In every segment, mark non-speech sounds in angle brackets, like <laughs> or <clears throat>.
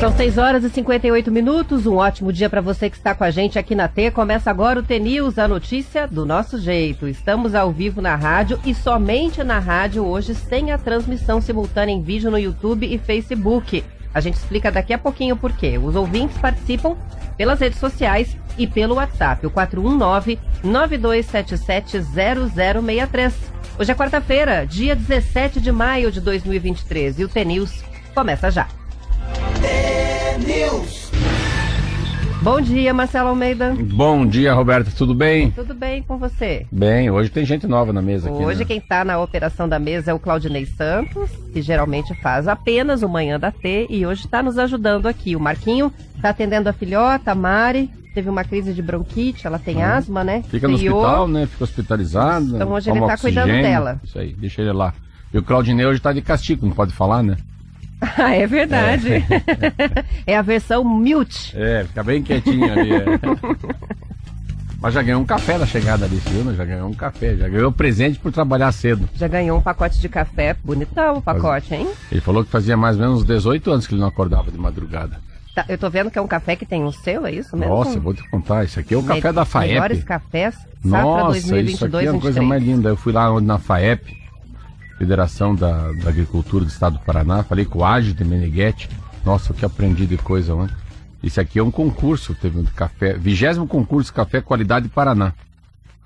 São 6 horas e 58 minutos. Um ótimo dia para você que está com a gente aqui na T. Começa agora o T-News, a notícia do nosso jeito. Estamos ao vivo na rádio e somente na rádio hoje, sem a transmissão simultânea em vídeo no YouTube e Facebook. A gente explica daqui a pouquinho por quê. Os ouvintes participam pelas redes sociais e pelo WhatsApp, o 419-9277-0063. Hoje é quarta-feira, dia 17 de maio de 2023 e o T-News começa já. Bom dia, Marcelo Almeida. Bom dia, Roberto. Tudo bem? Tudo bem com você? Bem, hoje tem gente nova na mesa aqui. Hoje né? quem está na operação da mesa é o Claudinei Santos, que geralmente faz apenas o Manhã da T e hoje está nos ajudando aqui. O Marquinho está atendendo a filhota, a Mari, teve uma crise de bronquite, ela tem ah, asma, né? Fica no hospital, né? Fica hospitalizado. Então hoje ele está cuidando dela. Isso aí, deixa ele lá. E o Claudinei hoje está de castigo, não pode falar, né? <laughs> Ah, é verdade. É. <laughs> é, a versão mute. É, fica bem quietinho ali. É. <laughs> Mas já ganhou um café na chegada ali, viu? Já ganhou um café, já ganhou presente por trabalhar cedo. Já ganhou um pacote de café, bonitão o pacote, hein? Ele falou que fazia mais ou menos 18 anos que ele não acordava de madrugada. Tá, eu tô vendo que é um café que tem um selo, é isso mesmo? Nossa, eu vou te contar, isso aqui é o café da FAEP. Melhores cafés, Nossa, 2022, isso aqui é a coisa mais linda. Eu fui lá na FAEP, Federação da, da, Agricultura do Estado do Paraná, falei com o Ágio de Meneghetti. Nossa, o que aprendi de coisa, mano. Isso aqui é um concurso, teve um café, vigésimo concurso Café Qualidade Paraná.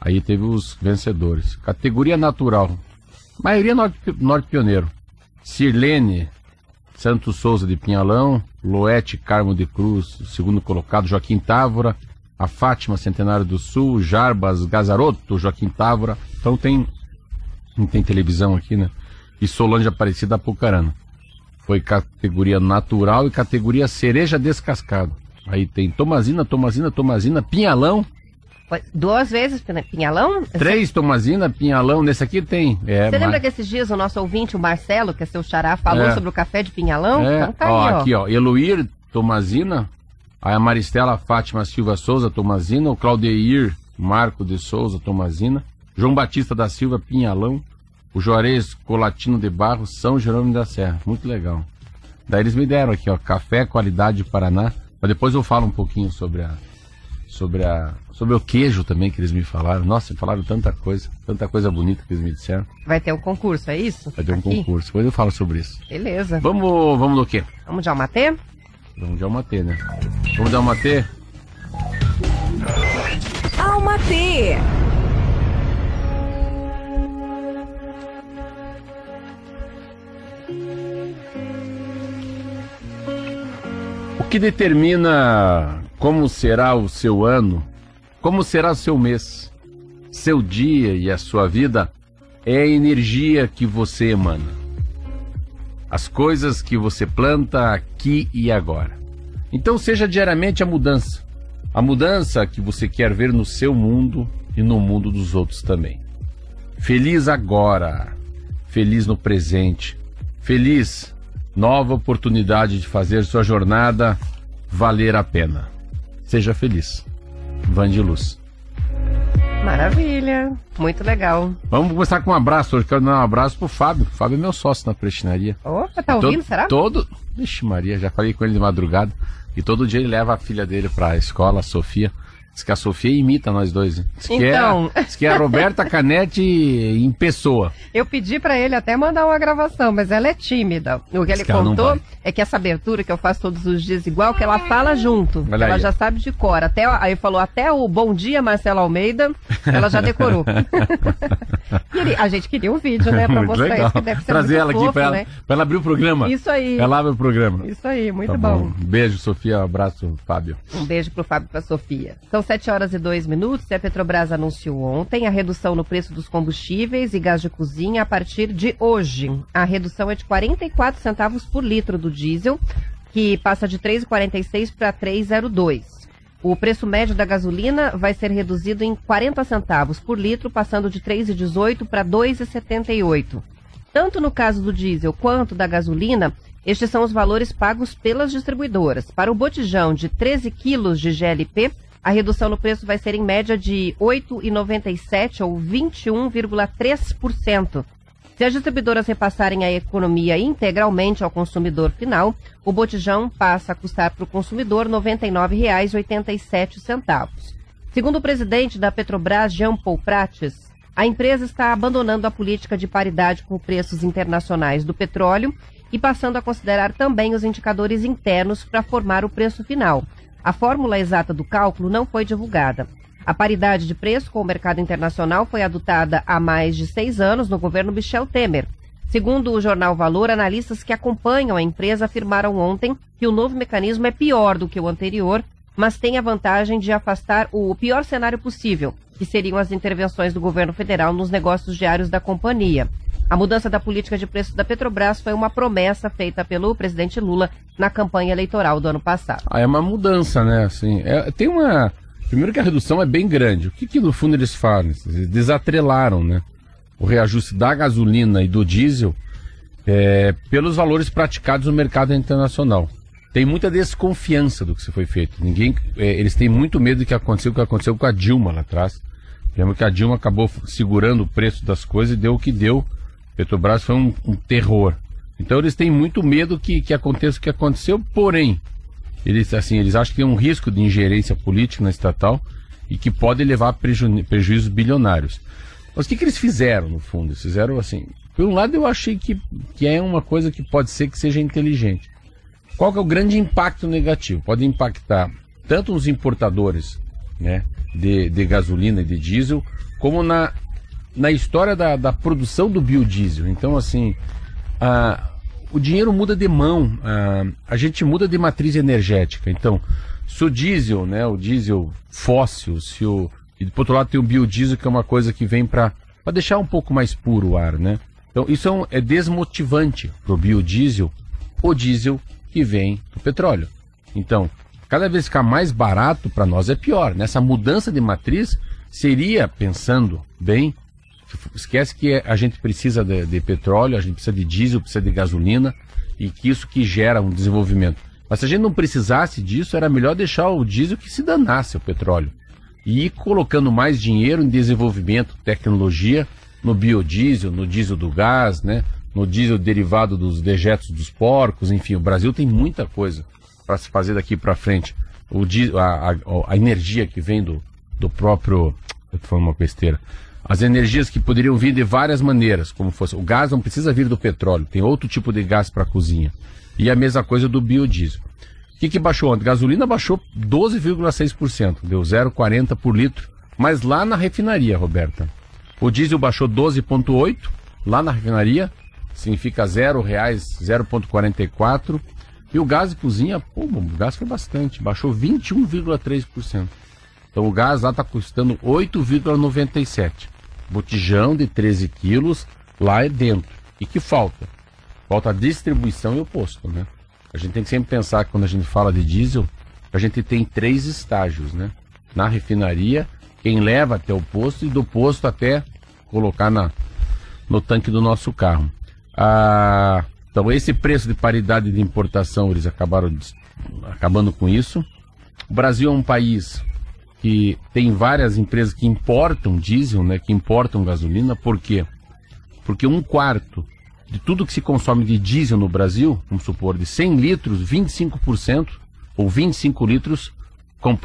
Aí teve os vencedores. Categoria natural. Maioria norte, norte pioneiro. Sirlene Santos Souza de Pinhalão, Loete Carmo de Cruz, segundo colocado, Joaquim Távora, a Fátima Centenário do Sul, Jarbas Gazaroto, Joaquim Távora. Então tem não tem televisão aqui, né? E Solange Aparecida Apucarana. Foi categoria natural e categoria cereja descascado. Aí tem Tomazina, Tomazina, Tomazina, Pinhalão. Duas vezes Pinhalão? Três Tomazina, Pinhalão. Nesse aqui tem. É, Você lembra que esses dias o nosso ouvinte, o Marcelo, que é seu xará, falou é. sobre o café de Pinhalão? É. Então tá ó, aí, ó. Aqui, ó. Eloir Tomazina. Aí a Maristela Fátima Silva Souza Tomazina. O Claudeir Marco de Souza Tomazina. João Batista da Silva Pinhalão, o Juarez Colatino de Barros, São Jerônimo da Serra. Muito legal. Daí eles me deram aqui, ó, café qualidade Paraná. Mas depois eu falo um pouquinho sobre a sobre a sobre o queijo também que eles me falaram. Nossa, falaram tanta coisa, tanta coisa bonita que eles me disseram. Vai ter um concurso, é isso? Vai ter um aqui? concurso. Depois eu falo sobre isso. Beleza. Vamos, vamos do quê? Vamos de Almatê? Vamos de Almatê, né? Vamos de Almatê? Almatê! Que determina como será o seu ano, como será o seu mês, seu dia e a sua vida é a energia que você emana. As coisas que você planta aqui e agora. Então seja diariamente a mudança. A mudança que você quer ver no seu mundo e no mundo dos outros também. Feliz agora, feliz no presente, feliz nova oportunidade de fazer sua jornada valer a pena. Seja feliz. Van de Luz. Maravilha, muito legal. Vamos começar com um abraço. Hoje quero dar um abraço pro Fábio. Fábio é meu sócio na prestinaria. Opa, tá ouvindo, todo, será? Todo. Vixe, Maria, já falei com ele de madrugada. E todo dia ele leva a filha dele pra escola, a Sofia. Diz que a Sofia imita nós dois. Diz que, então... é, diz que é a Roberta <laughs> Canete em pessoa. Eu pedi para ele até mandar uma gravação, mas ela é tímida. O que ele contou é que essa abertura que eu faço todos os dias igual, que ela fala junto. Olha ela aí. já sabe de cor. Até, aí falou até o Bom Dia Marcelo Almeida, ela já decorou. <laughs> a gente queria um vídeo, né? Pra <laughs> mostrar legal. isso, que deve ser Trazer ela fofo, aqui pra, né? ela, pra ela abrir o programa. Isso aí. Ela abre o programa. Isso aí, muito tá bom. bom. Beijo, Sofia. Um abraço, Fábio. Um beijo pro Fábio e pra Sofia. São 7 horas e 2 minutos e a Petrobras anunciou ontem a redução no preço dos combustíveis e gás de cozinha a partir de hoje. A redução é de 44 centavos por litro do diesel, que passa de 3,46 para 3,02. O preço médio da gasolina vai ser reduzido em 40 centavos por litro, passando de 3,18 para 2,78. Tanto no caso do diesel quanto da gasolina, estes são os valores pagos pelas distribuidoras. Para o botijão de 13 quilos de GLP, a redução no preço vai ser em média de 8,97 ou 21,3%. Se as distribuidoras repassarem a economia integralmente ao consumidor final, o botijão passa a custar para o consumidor R$ 99,87. Segundo o presidente da Petrobras, Jean Paul Prates, a empresa está abandonando a política de paridade com preços internacionais do petróleo e passando a considerar também os indicadores internos para formar o preço final. A fórmula exata do cálculo não foi divulgada. A paridade de preço com o mercado internacional foi adotada há mais de seis anos no governo Michel Temer. Segundo o jornal Valor, analistas que acompanham a empresa afirmaram ontem que o novo mecanismo é pior do que o anterior, mas tem a vantagem de afastar o pior cenário possível, que seriam as intervenções do governo federal nos negócios diários da companhia. A mudança da política de preços da Petrobras foi uma promessa feita pelo presidente Lula na campanha eleitoral do ano passado. Ah, é uma mudança, né? Assim, é, tem uma Primeiro que a redução é bem grande. O que, que no fundo eles fazem? Eles desatrelaram né, o reajuste da gasolina e do diesel é, pelos valores praticados no mercado internacional. Tem muita desconfiança do que se foi feito. Ninguém, é, eles têm muito medo do que aconteceu, o que aconteceu com a Dilma lá atrás. Lembra que a Dilma acabou segurando o preço das coisas e deu o que deu. Petrobras foi um, um terror. Então eles têm muito medo que, que aconteça o que aconteceu, porém, eles, assim, eles acham que tem um risco de ingerência política na estatal e que pode levar a preju prejuízos bilionários. Mas o que, que eles fizeram, no fundo? Eles fizeram assim. Por um lado, eu achei que, que é uma coisa que pode ser que seja inteligente. Qual que é o grande impacto negativo? Pode impactar tanto nos importadores né, de, de gasolina e de diesel, como na, na história da, da produção do biodiesel. Então, assim, a, o dinheiro muda de mão, a, a gente muda de matriz energética. Então, se o diesel, né, o diesel fóssil, se o e por outro lado tem o biodiesel que é uma coisa que vem para deixar um pouco mais puro o ar, né? Então isso é, um, é desmotivante para o biodiesel, o diesel que vem do petróleo. Então, cada vez ficar mais barato para nós é pior. Nessa mudança de matriz seria, pensando bem, Esquece que a gente precisa de, de, petróleo, a gente precisa de diesel, precisa de gasolina e que isso que gera um desenvolvimento. Mas se a gente não precisasse disso, era melhor deixar o diesel que se danasse o petróleo. E ir colocando mais dinheiro em desenvolvimento, tecnologia, no biodiesel, no diesel do gás, né? no diesel derivado dos dejetos dos porcos, enfim, o Brasil tem muita coisa para se fazer daqui para frente. O diesel, a, a, a, energia que vem do, do próprio. Eu falando uma besteira as energias que poderiam vir de várias maneiras, como fosse o gás não precisa vir do petróleo, tem outro tipo de gás para a cozinha. E a mesma coisa do biodiesel. O que, que baixou ontem? Gasolina baixou 12,6%, deu 0,40 por litro, mas lá na refinaria, Roberta. O diesel baixou 12,8 lá na refinaria, significa zero reais, 0,44. E o gás de cozinha, pô, o gás foi bastante, baixou 21,3%. Então o gás lá está custando 8,97 botijão de 13 quilos lá é dentro. E que falta? Falta a distribuição e o posto, né? A gente tem que sempre pensar que quando a gente fala de diesel, a gente tem três estágios, né? Na refinaria, quem leva até o posto e do posto até colocar na, no tanque do nosso carro. Ah, então esse preço de paridade de importação, eles acabaram acabando com isso. O Brasil é um país que tem várias empresas que importam diesel, né, que importam gasolina, por quê? Porque um quarto de tudo que se consome de diesel no Brasil, vamos supor, de 100 litros, 25% ou 25 litros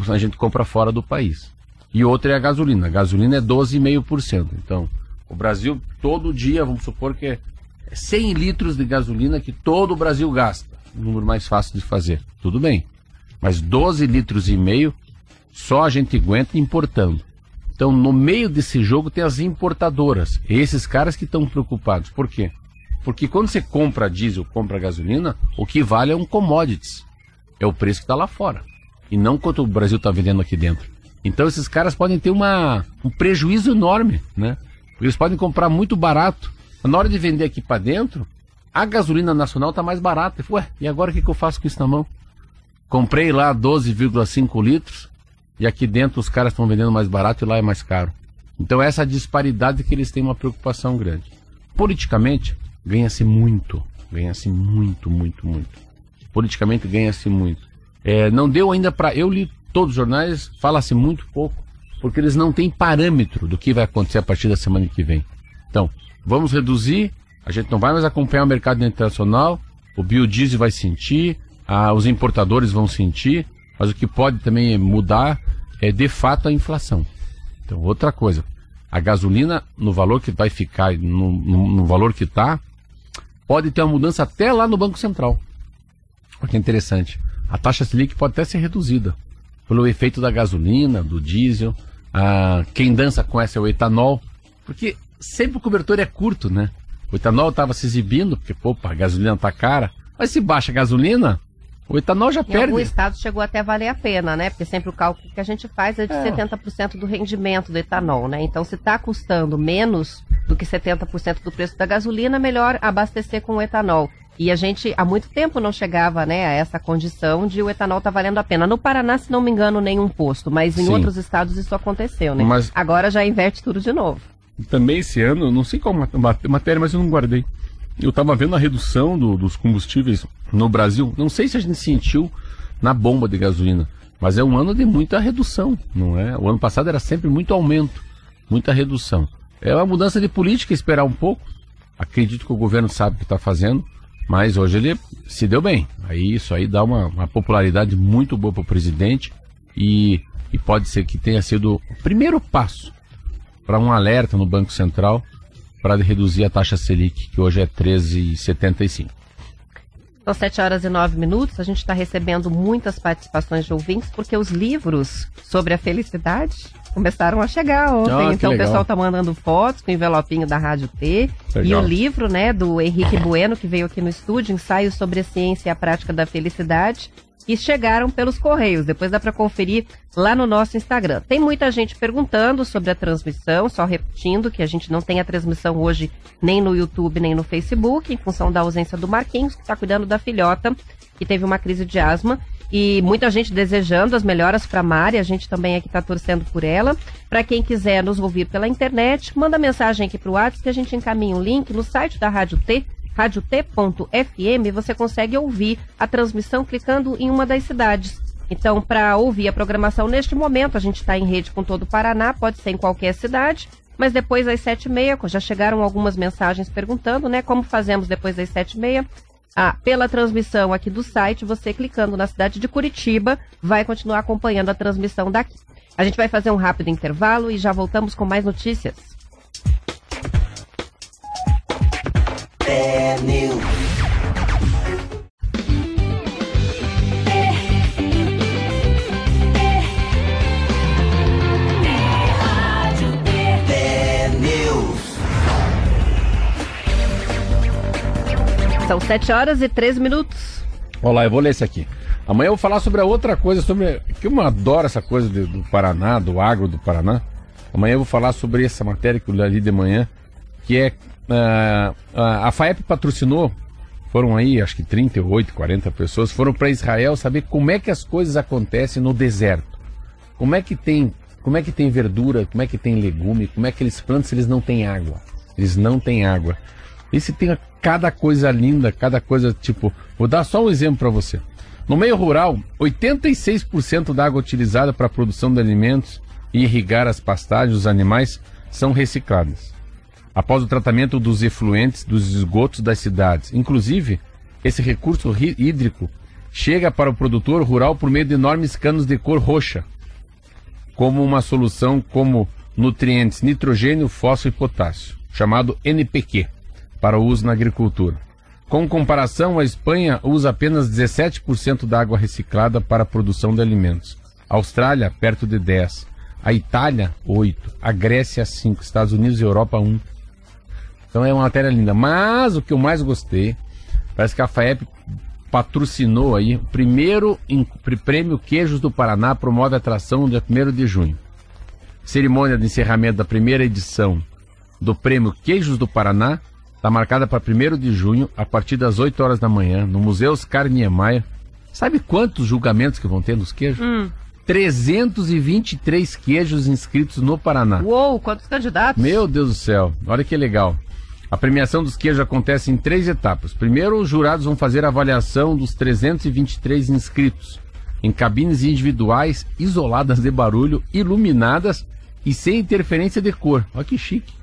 a gente compra fora do país. E outra é a gasolina. A gasolina é 12,5%. Então, o Brasil, todo dia, vamos supor que é 100 litros de gasolina que todo o Brasil gasta. Um número mais fácil de fazer. Tudo bem. Mas 12 litros e meio só a gente aguenta importando. Então, no meio desse jogo tem as importadoras. Esses caras que estão preocupados. Por quê? Porque quando você compra diesel, compra gasolina, o que vale é um commodities. É o preço que está lá fora. E não quanto o Brasil está vendendo aqui dentro. Então esses caras podem ter uma, um prejuízo enorme, né? Eles podem comprar muito barato. Na hora de vender aqui para dentro, a gasolina nacional está mais barata. Ué, e agora o que, que eu faço com isso na mão? Comprei lá 12,5 litros, e aqui dentro os caras estão vendendo mais barato e lá é mais caro. Então essa disparidade que eles têm uma preocupação grande. Politicamente, ganha-se muito. Ganha-se muito, muito, muito. Politicamente ganha-se muito. É, não deu ainda para. Eu li todos os jornais, fala-se muito pouco, porque eles não têm parâmetro do que vai acontecer a partir da semana que vem. Então, vamos reduzir A gente não vai mais acompanhar o mercado internacional, o biodiesel vai sentir, a, os importadores vão sentir, mas o que pode também mudar é de fato a inflação. Então, outra coisa, a gasolina no valor que vai ficar, no, no, no valor que está, pode ter uma mudança até lá no Banco Central. Olha que interessante. A taxa Selic pode até ser reduzida pelo efeito da gasolina, do diesel. Ah, quem dança com essa é o etanol, porque sempre o cobertor é curto, né? O etanol estava se exibindo, porque, pô, a gasolina está cara. Mas se baixa a gasolina, o etanol já em perde. Em algum estado chegou até a valer a pena, né? Porque sempre o cálculo que a gente faz é de é. 70% do rendimento do etanol, né? Então, se está custando menos do que 70% do preço da gasolina, melhor abastecer com o etanol. E a gente há muito tempo não chegava né, a essa condição de o etanol tá valendo a pena. No Paraná, se não me engano, nenhum posto, mas em Sim. outros estados isso aconteceu, né? Mas... Agora já inverte tudo de novo. Também esse ano, não sei qual matéria, mas eu não guardei eu estava vendo a redução do, dos combustíveis no Brasil. Não sei se a gente sentiu na bomba de gasolina, mas é um ano de muita redução, não é? O ano passado era sempre muito aumento, muita redução. É uma mudança de política, esperar um pouco. Acredito que o governo sabe o que está fazendo, mas hoje ele se deu bem. Aí isso aí dá uma, uma popularidade muito boa para o presidente e, e pode ser que tenha sido o primeiro passo para um alerta no Banco Central para reduzir a taxa Selic, que hoje é 13,75. São 7 horas e 9 minutos. A gente está recebendo muitas participações de ouvintes, porque os livros sobre a felicidade começaram a chegar ontem. Ah, então o pessoal está mandando fotos com o envelopinho da Rádio T. Legal. E o livro né, do Henrique Bueno, que veio aqui no estúdio, Ensaio sobre a Ciência e a Prática da Felicidade que chegaram pelos Correios. Depois dá para conferir lá no nosso Instagram. Tem muita gente perguntando sobre a transmissão, só repetindo que a gente não tem a transmissão hoje nem no YouTube nem no Facebook, em função da ausência do Marquinhos, que está cuidando da filhota, que teve uma crise de asma. E muita gente desejando as melhoras para Mari, a gente também aqui está torcendo por ela. Para quem quiser nos ouvir pela internet, manda mensagem aqui para o WhatsApp que a gente encaminha o um link no site da Rádio T, radiot.fm, você consegue ouvir a transmissão clicando em uma das cidades. Então, para ouvir a programação neste momento, a gente está em rede com todo o Paraná, pode ser em qualquer cidade, mas depois das sete e meia, já chegaram algumas mensagens perguntando, né, como fazemos depois das sete e meia. Ah, pela transmissão aqui do site, você clicando na cidade de Curitiba, vai continuar acompanhando a transmissão daqui. A gente vai fazer um rápido intervalo e já voltamos com mais notícias. News. São 7 horas e 3 minutos. Olá, eu vou ler esse aqui. Amanhã eu vou falar sobre a outra coisa, sobre. que eu adoro essa coisa de, do Paraná, do agro do Paraná. Amanhã eu vou falar sobre essa matéria que eu li de manhã, que é Uh, a FAEP patrocinou, foram aí acho que 38, 40 pessoas, foram para Israel saber como é que as coisas acontecem no deserto. Como é que tem, como é que tem verdura, como é que tem legume, como é que eles plantam se eles não têm água. Eles não têm água. E se tem cada coisa linda, cada coisa tipo, vou dar só um exemplo para você. No meio rural, 86% da água utilizada para a produção de alimentos e irrigar as pastagens dos animais são recicladas após o tratamento dos efluentes dos esgotos das cidades. Inclusive, esse recurso hídrico chega para o produtor rural por meio de enormes canos de cor roxa, como uma solução como nutrientes nitrogênio, fósforo e potássio, chamado NPQ, para uso na agricultura. Com comparação, a Espanha usa apenas 17% da água reciclada para a produção de alimentos. A Austrália, perto de 10%. A Itália, 8%. A Grécia, 5%. Estados Unidos e Europa, 1%. Então é uma matéria linda. Mas o que eu mais gostei, parece que a FAEP patrocinou aí o primeiro prêmio Queijos do Paraná promove atração no dia 1 de junho. Cerimônia de encerramento da primeira edição do prêmio Queijos do Paraná está marcada para 1 de junho, a partir das 8 horas da manhã, no Museu Oscar Niemeyer. Sabe quantos julgamentos que vão ter nos queijos? Hum. 323 queijos inscritos no Paraná. Uou, quantos candidatos? Meu Deus do céu, olha que legal. A premiação dos queijos acontece em três etapas. Primeiro, os jurados vão fazer a avaliação dos 323 inscritos em cabines individuais, isoladas de barulho, iluminadas e sem interferência de cor. Olha que chique.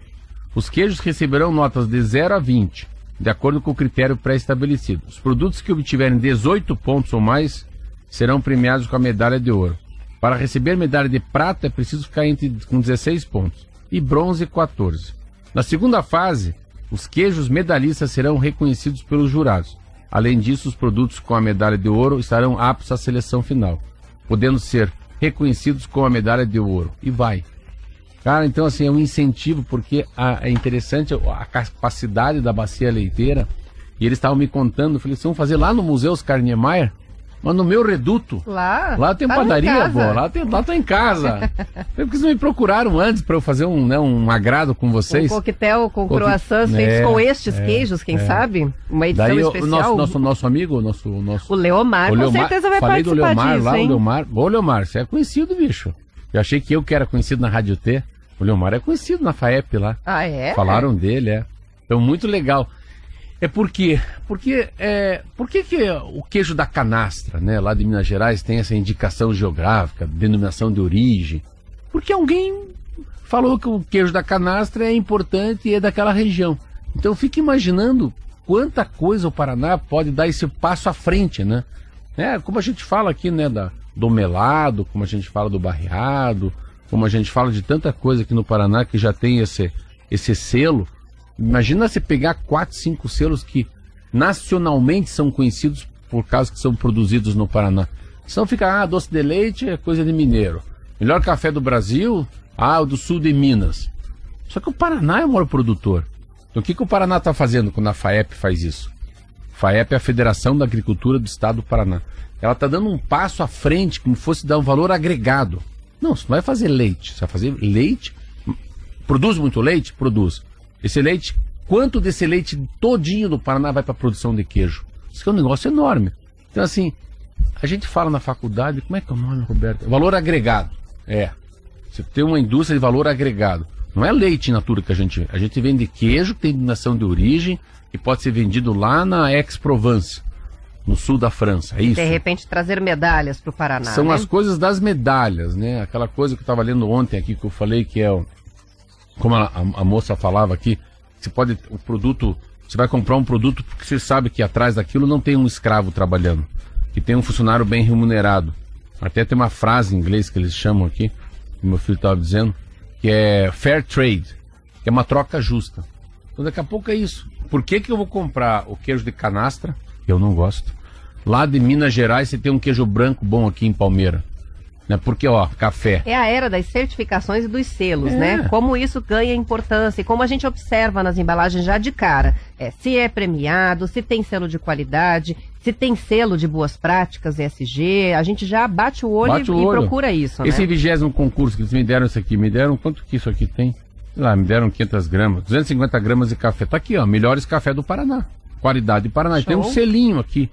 Os queijos receberão notas de 0 a 20. de acordo com o critério pré-estabelecido. Os produtos que obtiverem 18 pontos ou mais serão premiados com a medalha de ouro. Para receber medalha de prata é preciso ficar entre com 16 pontos e bronze 14. Na segunda fase, os queijos medalhistas serão reconhecidos pelos jurados. Além disso, os produtos com a medalha de ouro estarão aptos à seleção final, podendo ser reconhecidos com a medalha de ouro. E vai. Cara, então assim, é um incentivo porque a, é interessante a capacidade da bacia leiteira. E eles estavam me contando, falei, vocês vão fazer lá no Museu Oscar Niemeyer? Mas no meu reduto. Lá? Lá tem tá padaria, pô. Lá, tem, lá tô em casa. <laughs> Por que vocês me procuraram antes para eu fazer um, né, um agrado com vocês? Um coquetel com croissants é, feitos com estes é, queijos, quem é. sabe? Uma edição Daí, especial. O nosso, nosso, nosso amigo, nosso, nosso. O Leomar, o Leomar com certeza vai falei participar do Leomar disso, lá, hein? o Leomar. Ô, Leomar, você é conhecido, bicho. Eu achei que eu que era conhecido na Rádio T. O Leomar é conhecido na FAEP lá. Ah, é? Falaram dele, é. Então, muito legal. É porque, porque, é, por que, o queijo da canastra, né, lá de Minas Gerais, tem essa indicação geográfica, denominação de origem? Porque alguém falou que o queijo da canastra é importante e é daquela região. Então fique imaginando quanta coisa o Paraná pode dar esse passo à frente, né? É, como a gente fala aqui, né, da, do melado, como a gente fala do barreado, como a gente fala de tanta coisa aqui no Paraná que já tem esse, esse selo, Imagina você pegar quatro, cinco selos que nacionalmente são conhecidos por causa que são produzidos no Paraná. Senão fica, ah, doce de leite é coisa de mineiro. Melhor café do Brasil, ah, o do sul de Minas. Só que o Paraná é o maior produtor. Então o que, que o Paraná está fazendo quando a FAEP faz isso? FAEP é a Federação da Agricultura do Estado do Paraná. Ela está dando um passo à frente, como fosse dar um valor agregado. Não, você não vai fazer leite, você vai fazer leite. Produz muito leite? Produz. Esse leite, quanto desse leite todinho do Paraná vai para a produção de queijo? Isso é um negócio enorme. Então, assim, a gente fala na faculdade, como é que é o nome, Roberto? Valor agregado. É. Você tem uma indústria de valor agregado. Não é leite natura que a gente. A gente vende queijo que tem denominação de origem e pode ser vendido lá na Aix-Provence, no sul da França. É isso. De repente trazer medalhas para o Paraná. São né? as coisas das medalhas, né? Aquela coisa que eu estava lendo ontem aqui que eu falei que é o como a, a, moça falava aqui, você pode, o produto, você vai comprar um produto porque você sabe que atrás daquilo não tem um escravo trabalhando, que tem um funcionário bem remunerado. Até tem uma frase em inglês que eles chamam aqui, que meu filho estava dizendo, que é fair trade, que é uma troca justa. Então daqui a pouco é isso. Por que, que eu vou comprar o queijo de canastra, eu não gosto, lá de Minas Gerais você tem um queijo branco bom aqui em Palmeira? Né? Porque, ó, café. É a era das certificações e dos selos, é. né? Como isso ganha importância e como a gente observa nas embalagens já de cara. É, se é premiado, se tem selo de qualidade, se tem selo de boas práticas, ESG, a gente já bate o olho, bate e, o olho. e, procura isso. Esse né? vigésimo concurso que eles me deram isso aqui, me deram quanto que isso aqui tem? Sei lá, me deram 500 gramas, 250 gramas de café. Tá aqui, ó, melhores café do Paraná. Qualidade do Paraná. Show. Tem um selinho aqui.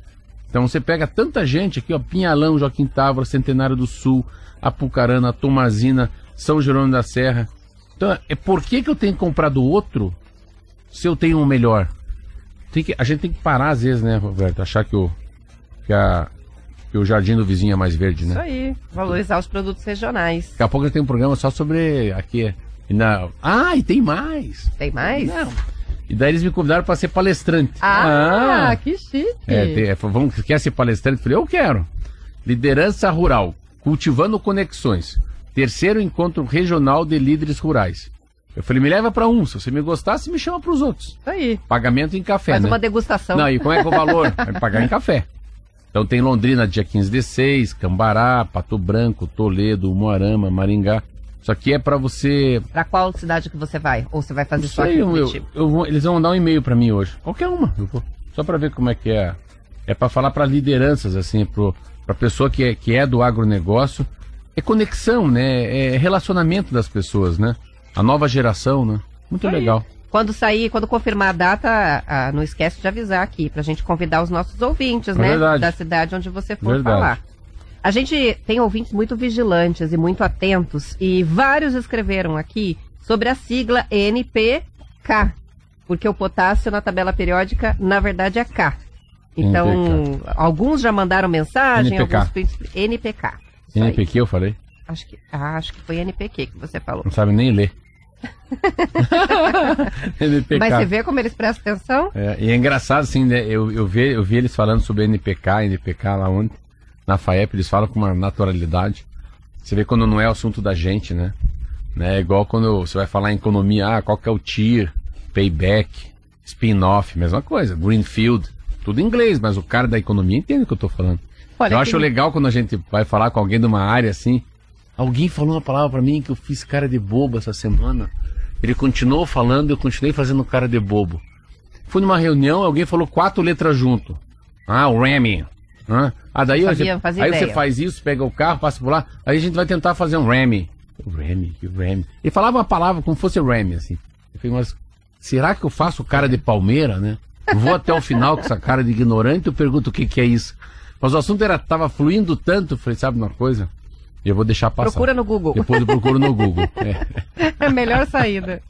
Então você pega tanta gente aqui, ó, Pinhalão, Joaquim Távora, Centenário do Sul, Apucarana, Tomazina, São Jerônimo da Serra. Então, é por que, que eu tenho que comprar do outro se eu tenho um melhor? Tem que, a gente tem que parar às vezes, né, Roberto? Achar que o, que, a, que o jardim do vizinho é mais verde, né? Isso aí, valorizar os produtos regionais. Daqui a pouco eu tenho um programa só sobre aqui. Na... Ah, e tem mais! Tem mais? Não. E daí eles me convidaram para ser palestrante. Ah, ah, que chique. É, é, vamos, quer ser palestrante? Eu falei, eu quero. Liderança rural, cultivando conexões. Terceiro encontro regional de líderes rurais. Eu falei, me leva para um. Se você me gostasse, me chama para os outros. Aí. Pagamento em café. Faz né? uma degustação. Não, e como é que é o valor? Vai <laughs> pagar em café. Então tem Londrina dia 15 de 6, Cambará, Pato Branco, Toledo, Moarama, Maringá. Isso aqui é para você. Para qual cidade que você vai? Ou você vai fazer só aqui eu, eu, eu vou, Eles vão mandar um e-mail para mim hoje. Qualquer uma, eu vou. Só para ver como é que é. É para falar para lideranças, assim, para pessoa que é, que é do agronegócio. É conexão, né? É relacionamento das pessoas, né? A nova geração, né? Muito Aí. legal. Quando sair, quando confirmar a data, ah, não esquece de avisar aqui, para a gente convidar os nossos ouvintes, é né? Verdade. Da cidade onde você for verdade. falar. A gente tem ouvintes muito vigilantes e muito atentos, e vários escreveram aqui sobre a sigla NPK, porque o potássio na tabela periódica, na verdade, é K. Então, NPK. alguns já mandaram mensagem, NPK. alguns NPK. NPQ eu falei? Acho que, ah, acho que foi NPQ que você falou. Não sabe nem ler. <laughs> NPK. Mas você vê como eles prestam atenção? É, e é engraçado, assim, né? Eu, eu, vi, eu vi eles falando sobre NPK, NPK lá ontem, na FAEP, eles falam com uma naturalidade. Você vê quando não é assunto da gente, né? né? É igual quando você vai falar em economia, ah, qual que é o tier, payback, spin-off, mesma coisa, greenfield, tudo em inglês, mas o cara da economia entende o que eu tô falando. Olha, eu acho legal quando a gente vai falar com alguém de uma área assim. Alguém falou uma palavra para mim que eu fiz cara de bobo essa semana. Ele continuou falando, eu continuei fazendo cara de bobo. Fui numa reunião, alguém falou quatro letras junto. Ah, o ramming. Ah, daí Sabia, você, aí ideia. você faz isso, pega o carro, passa por lá, aí a gente vai tentar fazer um ramming. Ramming, ramming. Ele falava uma palavra como fosse ramming, assim. Eu falei, mas será que eu faço cara de palmeira, né? Vou até o final com essa cara de ignorante, eu pergunto o que, que é isso. Mas o assunto era, tava fluindo tanto, falei, sabe uma coisa? Eu vou deixar passar. Procura no Google. Depois eu procuro no Google. <laughs> É. é a melhor saída.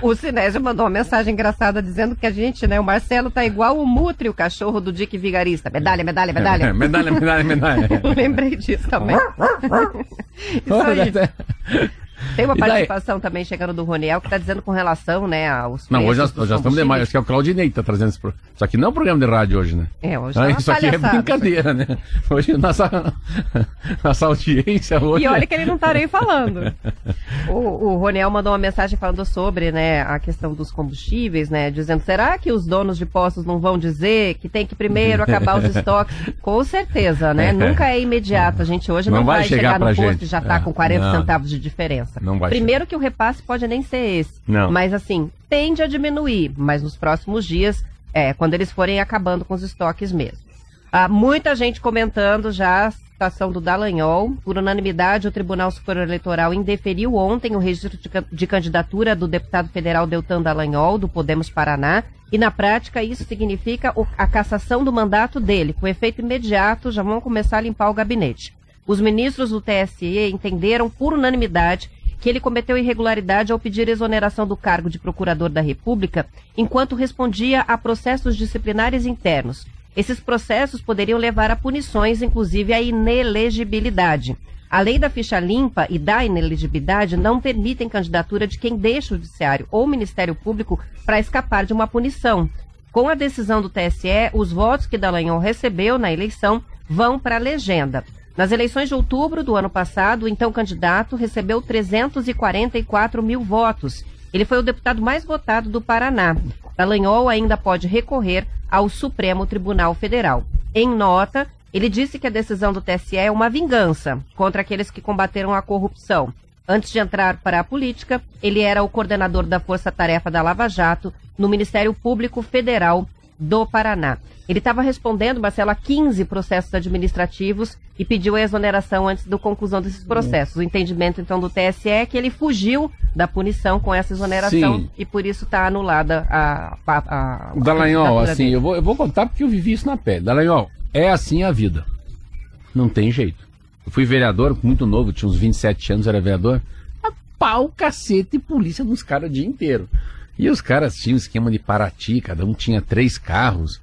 O Sinésio mandou uma mensagem engraçada dizendo que a gente, né, o Marcelo tá igual o Mutre, o cachorro do Dick Vigarista. Medalha, medalha, medalha. É, medalha, medalha, medalha. <laughs> Lembrei disso também. <laughs> Isso aí. Tem uma participação daí... também chegando do Roniel que está dizendo com relação, né, aos Não, hoje nós, já estamos demais. Acho que é o Claudinei que está trazendo isso. Pro... Isso aqui não é um programa de rádio hoje, né? É, hoje ah, Isso aqui é brincadeira, né? Hoje nossa, <laughs> nossa audiência hoje... E olha que ele não está nem falando. <laughs> o, o Roniel mandou uma mensagem falando sobre, né, a questão dos combustíveis, né, dizendo, será que os donos de postos não vão dizer que tem que primeiro acabar os <laughs> estoques? Com certeza, né? Nunca é imediato. A gente hoje não, não vai, chegar, chegar no posto gente. e já está é. com 40 não. centavos de diferença. Não vai Primeiro que o repasse pode nem ser esse. Não. Mas assim, tende a diminuir. Mas nos próximos dias, é, quando eles forem acabando com os estoques mesmo. Ah, muita gente comentando já a situação do Dallagnol. Por unanimidade, o Tribunal Superior Eleitoral indeferiu ontem o registro de, de candidatura do deputado federal Deltan Dallagnol, do Podemos Paraná. E na prática, isso significa a cassação do mandato dele. Com efeito imediato, já vão começar a limpar o gabinete. Os ministros do TSE entenderam por unanimidade que ele cometeu irregularidade ao pedir exoneração do cargo de procurador da República enquanto respondia a processos disciplinares internos. Esses processos poderiam levar a punições, inclusive a inelegibilidade. A lei da ficha limpa e da inelegibilidade não permitem candidatura de quem deixa o Judiciário ou o Ministério Público para escapar de uma punição. Com a decisão do TSE, os votos que Dallagnol recebeu na eleição vão para a legenda. Nas eleições de outubro do ano passado, o então candidato recebeu 344 mil votos. Ele foi o deputado mais votado do Paraná. Dallagnol ainda pode recorrer ao Supremo Tribunal Federal. Em nota, ele disse que a decisão do TSE é uma vingança contra aqueles que combateram a corrupção. Antes de entrar para a política, ele era o coordenador da Força Tarefa da Lava Jato no Ministério Público Federal do Paraná. Ele estava respondendo, Marcelo, a 15 processos administrativos e pediu a exoneração antes da conclusão desses processos. O entendimento, então, do TSE é que ele fugiu da punição com essa exoneração Sim. e por isso está anulada a. a, a Dallagnol, assim, eu vou, eu vou contar porque eu vivi isso na pele. Dallagnol, é assim a vida. Não tem jeito. Eu fui vereador muito novo, tinha uns 27 anos, era vereador. A pau, cacete e polícia nos caras o dia inteiro. E os caras tinham esquema de Paraty, cada um tinha três carros.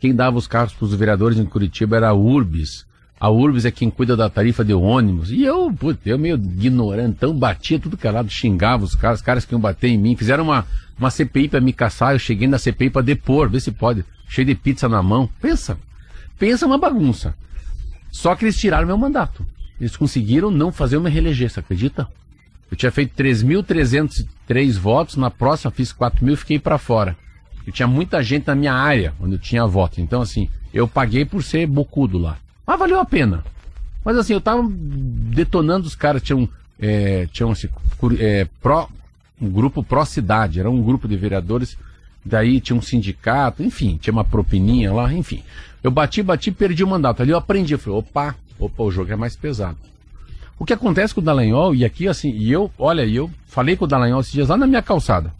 Quem dava os carros para os vereadores em Curitiba era a Urbis. A Urbis é quem cuida da tarifa de ônibus. E eu, putz, eu meio ignorantão, batia tudo que era lado, xingava os caras, os caras que iam bater em mim. Fizeram uma, uma CPI para me caçar, eu cheguei na CPI para depor, ver se pode. Cheio de pizza na mão. Pensa, pensa uma bagunça. Só que eles tiraram meu mandato. Eles conseguiram não fazer eu me reeleger, você acredita? Eu tinha feito 3.303 votos, na próxima fiz 4 mil e fiquei para fora. Eu tinha muita gente na minha área onde eu tinha voto. Então, assim, eu paguei por ser bocudo lá. Mas valeu a pena. Mas assim, eu tava detonando os caras, tinham, é, tinham assim, é, pró, um grupo pró-cidade, era um grupo de vereadores, daí tinha um sindicato, enfim, tinha uma propininha lá, enfim. Eu bati, bati, perdi o mandato. Ali eu aprendi, eu falei, opa, opa, o jogo é mais pesado. O que acontece com o Dallagnol, e aqui assim, e eu, olha, eu falei com o Dallagnol esses dias lá na minha calçada.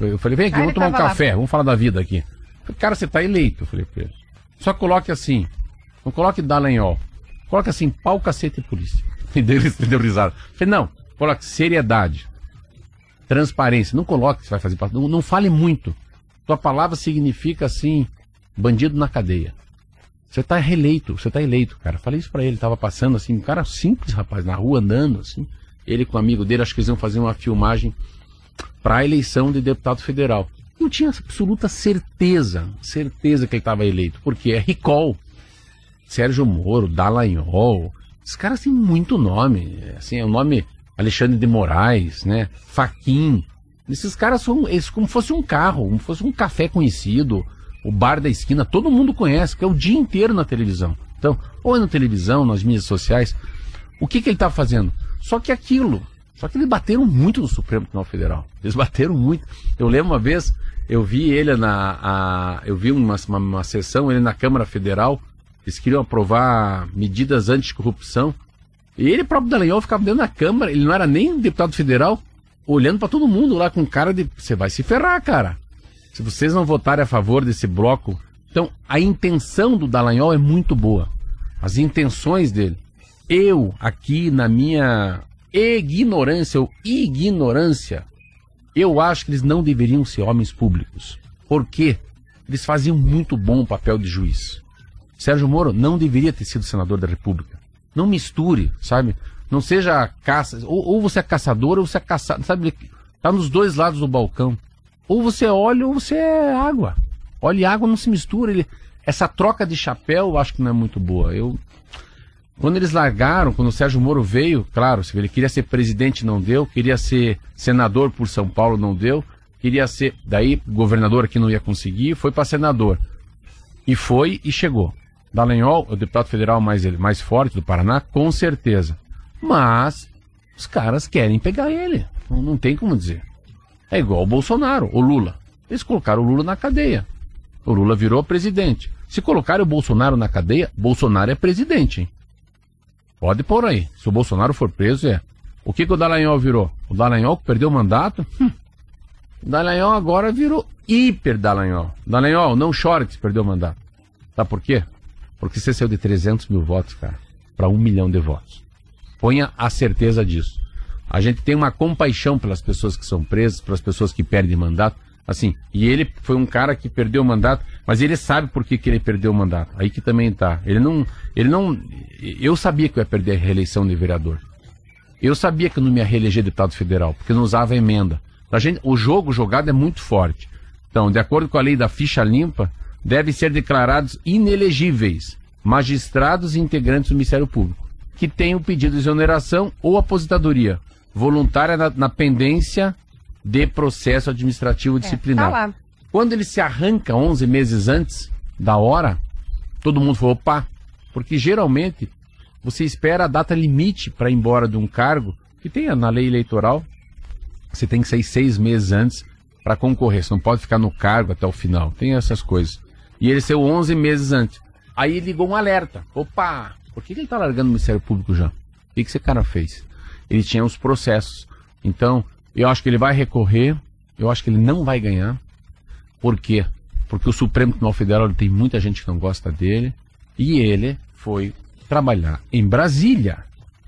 Eu falei, vem aqui, ah, vamos tomar um café, lá. vamos falar da vida aqui. Falei, cara, você tá eleito, eu falei pra ele. Só coloque assim, não coloque Dallagnol, coloque assim, pau, cacete e polícia. <laughs> E deles deu risada. Falei, não, coloque seriedade, transparência, não coloque que você vai fazer, não, não fale muito. Tua palavra significa assim, bandido na cadeia. Você tá reeleito, você tá eleito, cara. Falei isso para ele, tava passando assim, um cara simples, rapaz, na rua andando, assim. Ele com um amigo dele, acho que eles iam fazer uma filmagem para a eleição de deputado federal. Eu tinha absoluta certeza, certeza que ele estava eleito, porque é recall. Sérgio Moro, Dallagnol, esses caras têm muito nome, assim, é o nome Alexandre de Moraes, né? Faquin. Esses caras são eles, como fosse um carro, como fosse um café conhecido, o bar da esquina, todo mundo conhece, que é o dia inteiro na televisão. Então, ou é na televisão, nas mídias sociais, o que, que ele está fazendo? Só que aquilo, só que eles bateram muito no Supremo Tribunal Federal. Eles bateram muito. Eu lembro uma vez, eu vi ele na. A, eu vi uma, uma, uma sessão, ele na Câmara Federal, eles queriam aprovar medidas anticorrupção. E ele próprio Dallagnol ficava dentro da Câmara, ele não era nem deputado federal, olhando para todo mundo lá com cara de. Você vai se ferrar, cara. Se vocês não votarem a favor desse bloco. Então, a intenção do Dallagnol é muito boa. As intenções dele. Eu, aqui na minha ignorância ou ignorância, eu acho que eles não deveriam ser homens públicos. Por quê? Eles faziam muito bom o papel de juiz. Sérgio Moro não deveria ter sido senador da República. Não misture, sabe? Não seja caça. Ou, ou você é caçador ou você é caçado. Sabe? Tá nos dois lados do balcão. Ou você é óleo ou você é água. Óleo e água não se mistura. Ele, essa troca de chapéu eu acho que não é muito boa. Eu, quando eles largaram, quando o Sérgio Moro veio, claro, ele queria ser presidente, não deu, queria ser senador por São Paulo, não deu, queria ser, daí governador aqui não ia conseguir, foi para senador. E foi e chegou. Dallagnol, o deputado federal mais, mais forte do Paraná, com certeza. Mas os caras querem pegar ele. Não, não tem como dizer. É igual o Bolsonaro, o Lula. Eles colocaram o Lula na cadeia. O Lula virou presidente. Se colocarem o Bolsonaro na cadeia, Bolsonaro é presidente, hein? Pode pôr aí. Se o Bolsonaro for preso, é. O que, que o Dallagnol virou? O Dallagnol que perdeu o mandato? Hum. O Dallagnol agora virou hiper Dallagnol. Dallagnol, não chore que você perdeu o mandato. Sabe por quê? Porque você saiu de 300 mil votos, cara, para um milhão de votos. Ponha a certeza disso. A gente tem uma compaixão pelas pessoas que são presas, pelas pessoas que perdem mandato. Assim, e ele foi um cara que perdeu o mandato, mas ele sabe por que, que ele perdeu o mandato. Aí que também tá. Ele não, ele não. Eu sabia que eu ia perder a reeleição de vereador. Eu sabia que eu não me ia reeleger deputado federal, porque não usava emenda. A gente, o jogo jogado é muito forte. Então, de acordo com a lei da ficha limpa, devem ser declarados inelegíveis magistrados e integrantes do Ministério Público que tenham pedido de exoneração ou aposentadoria voluntária na, na pendência de processo administrativo disciplinar. É, tá Quando ele se arranca 11 meses antes da hora, todo mundo falou, opa, porque geralmente você espera a data limite para ir embora de um cargo, que tem na lei eleitoral, você tem que sair seis meses antes para concorrer, você não pode ficar no cargo até o final, tem essas coisas. E ele saiu 11 meses antes. Aí ligou um alerta, opa, por que ele está largando o Ministério Público já? O que, que esse cara fez? Ele tinha os processos. Então, eu acho que ele vai recorrer, eu acho que ele não vai ganhar. Por quê? Porque o Supremo Tribunal Federal tem muita gente que não gosta dele. E ele foi trabalhar em Brasília.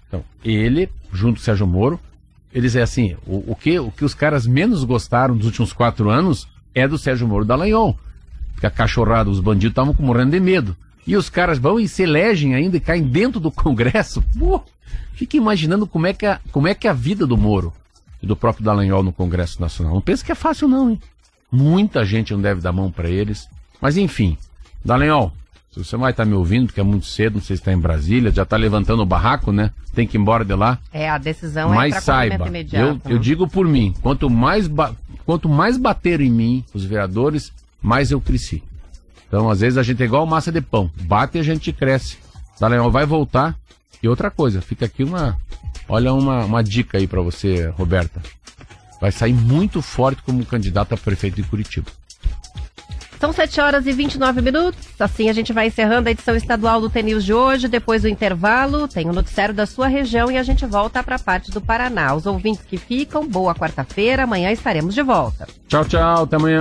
Então, ele, junto com o Sérgio Moro, eles é assim, o, o, que, o que os caras menos gostaram dos últimos quatro anos é do Sérgio Moro da Dallagnol. Porque a cachorrada, os bandidos estavam morrendo de medo. E os caras vão e se elegem ainda e caem dentro do Congresso. Pô, fica imaginando como é, que é, como é que é a vida do Moro e do próprio Dallagnol no Congresso Nacional. Não pensa que é fácil, não, hein? Muita gente não deve dar mão para eles. Mas enfim, Dallagnol, se você vai estar tá me ouvindo, porque é muito cedo, não sei se está em Brasília, já está levantando o barraco, né? Tem que ir embora de lá. É, a decisão Mas é saiba, eu, eu digo por mim, quanto mais, quanto mais bater em mim, os vereadores, mais eu cresci. Então, às vezes, a gente é igual massa de pão. Bate e a gente cresce. Dallagnol vai voltar. E outra coisa, fica aqui uma, Olha uma, uma dica aí para você, Roberta. Vai sair muito forte como candidato a prefeito de Curitiba. São 7 horas e 29 minutos. Assim a gente vai encerrando a edição estadual do TNews de hoje. Depois do intervalo, tem o noticiário da sua região e a gente volta para a parte do Paraná. Os ouvintes que ficam, boa quarta-feira. Amanhã estaremos de volta. Tchau, tchau. Até amanhã.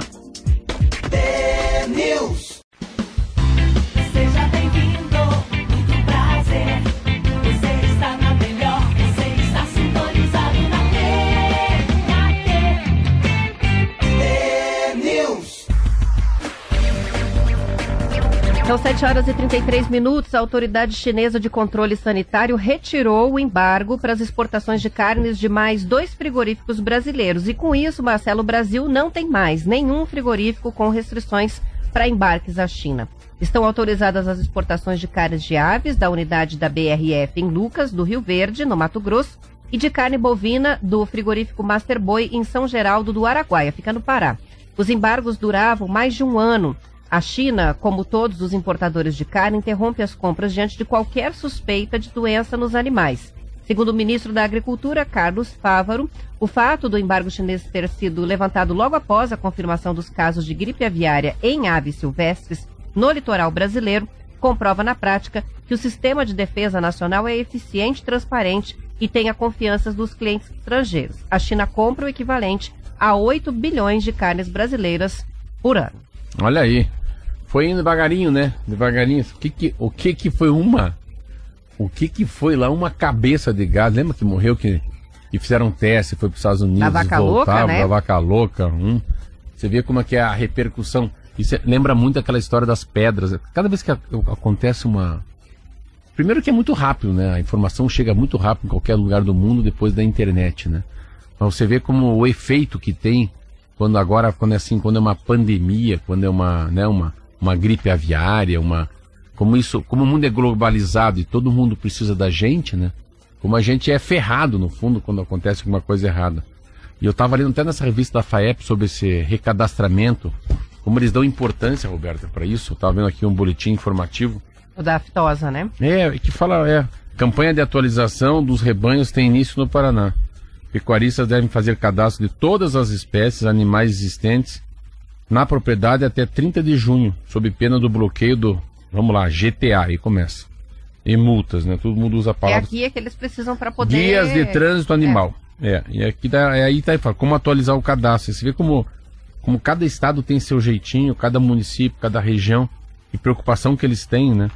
São 7 horas e 33 minutos. A autoridade chinesa de controle sanitário retirou o embargo para as exportações de carnes de mais dois frigoríficos brasileiros. E com isso, Marcelo, o Brasil não tem mais nenhum frigorífico com restrições para embarques à China. Estão autorizadas as exportações de carnes de aves da unidade da BRF em Lucas, do Rio Verde, no Mato Grosso, e de carne bovina do frigorífico Master Boy em São Geraldo do Araguaia, fica no Pará. Os embargos duravam mais de um ano a China, como todos os importadores de carne, interrompe as compras diante de qualquer suspeita de doença nos animais. Segundo o ministro da Agricultura, Carlos Fávaro, o fato do embargo chinês ter sido levantado logo após a confirmação dos casos de gripe aviária em aves silvestres no litoral brasileiro comprova na prática que o sistema de defesa nacional é eficiente transparente e tem a confiança dos clientes estrangeiros. A China compra o equivalente a 8 bilhões de carnes brasileiras por ano. Olha aí. Foi indo devagarinho, né? Devagarinho. O que que, o que que foi uma... O que que foi lá uma cabeça de gado? Lembra que morreu que... E fizeram um teste, foi para os Estados Unidos, da vaca voltava, louca, né? da vaca louca. Hum. Você vê como é que é a repercussão. Isso é, lembra muito aquela história das pedras. Cada vez que acontece uma... Primeiro que é muito rápido, né? A informação chega muito rápido em qualquer lugar do mundo depois da internet, né? Mas você vê como o efeito que tem quando agora, quando é assim, quando é uma pandemia, quando é uma, né, uma, uma gripe aviária, uma, como isso, como o mundo é globalizado e todo mundo precisa da gente, né? Como a gente é ferrado no fundo quando acontece alguma coisa errada. E eu estava lendo até nessa revista da FAEP sobre esse recadastramento, como eles dão importância, Roberta, para isso. Eu estava vendo aqui um boletim informativo. O da aftosa, né? É, que fala, é, campanha de atualização dos rebanhos tem início no Paraná. Pecuaristas devem fazer cadastro de todas as espécies animais existentes na propriedade até 30 de junho, sob pena do bloqueio do, vamos lá, GTA, aí começa. E multas, né? Todo mundo usa a palavra. É aqui é que eles precisam para poder... Guias de trânsito animal. É, é e aqui tá, é, aí tá, como atualizar o cadastro. Você vê como, como cada estado tem seu jeitinho, cada município, cada região, e preocupação que eles têm, né?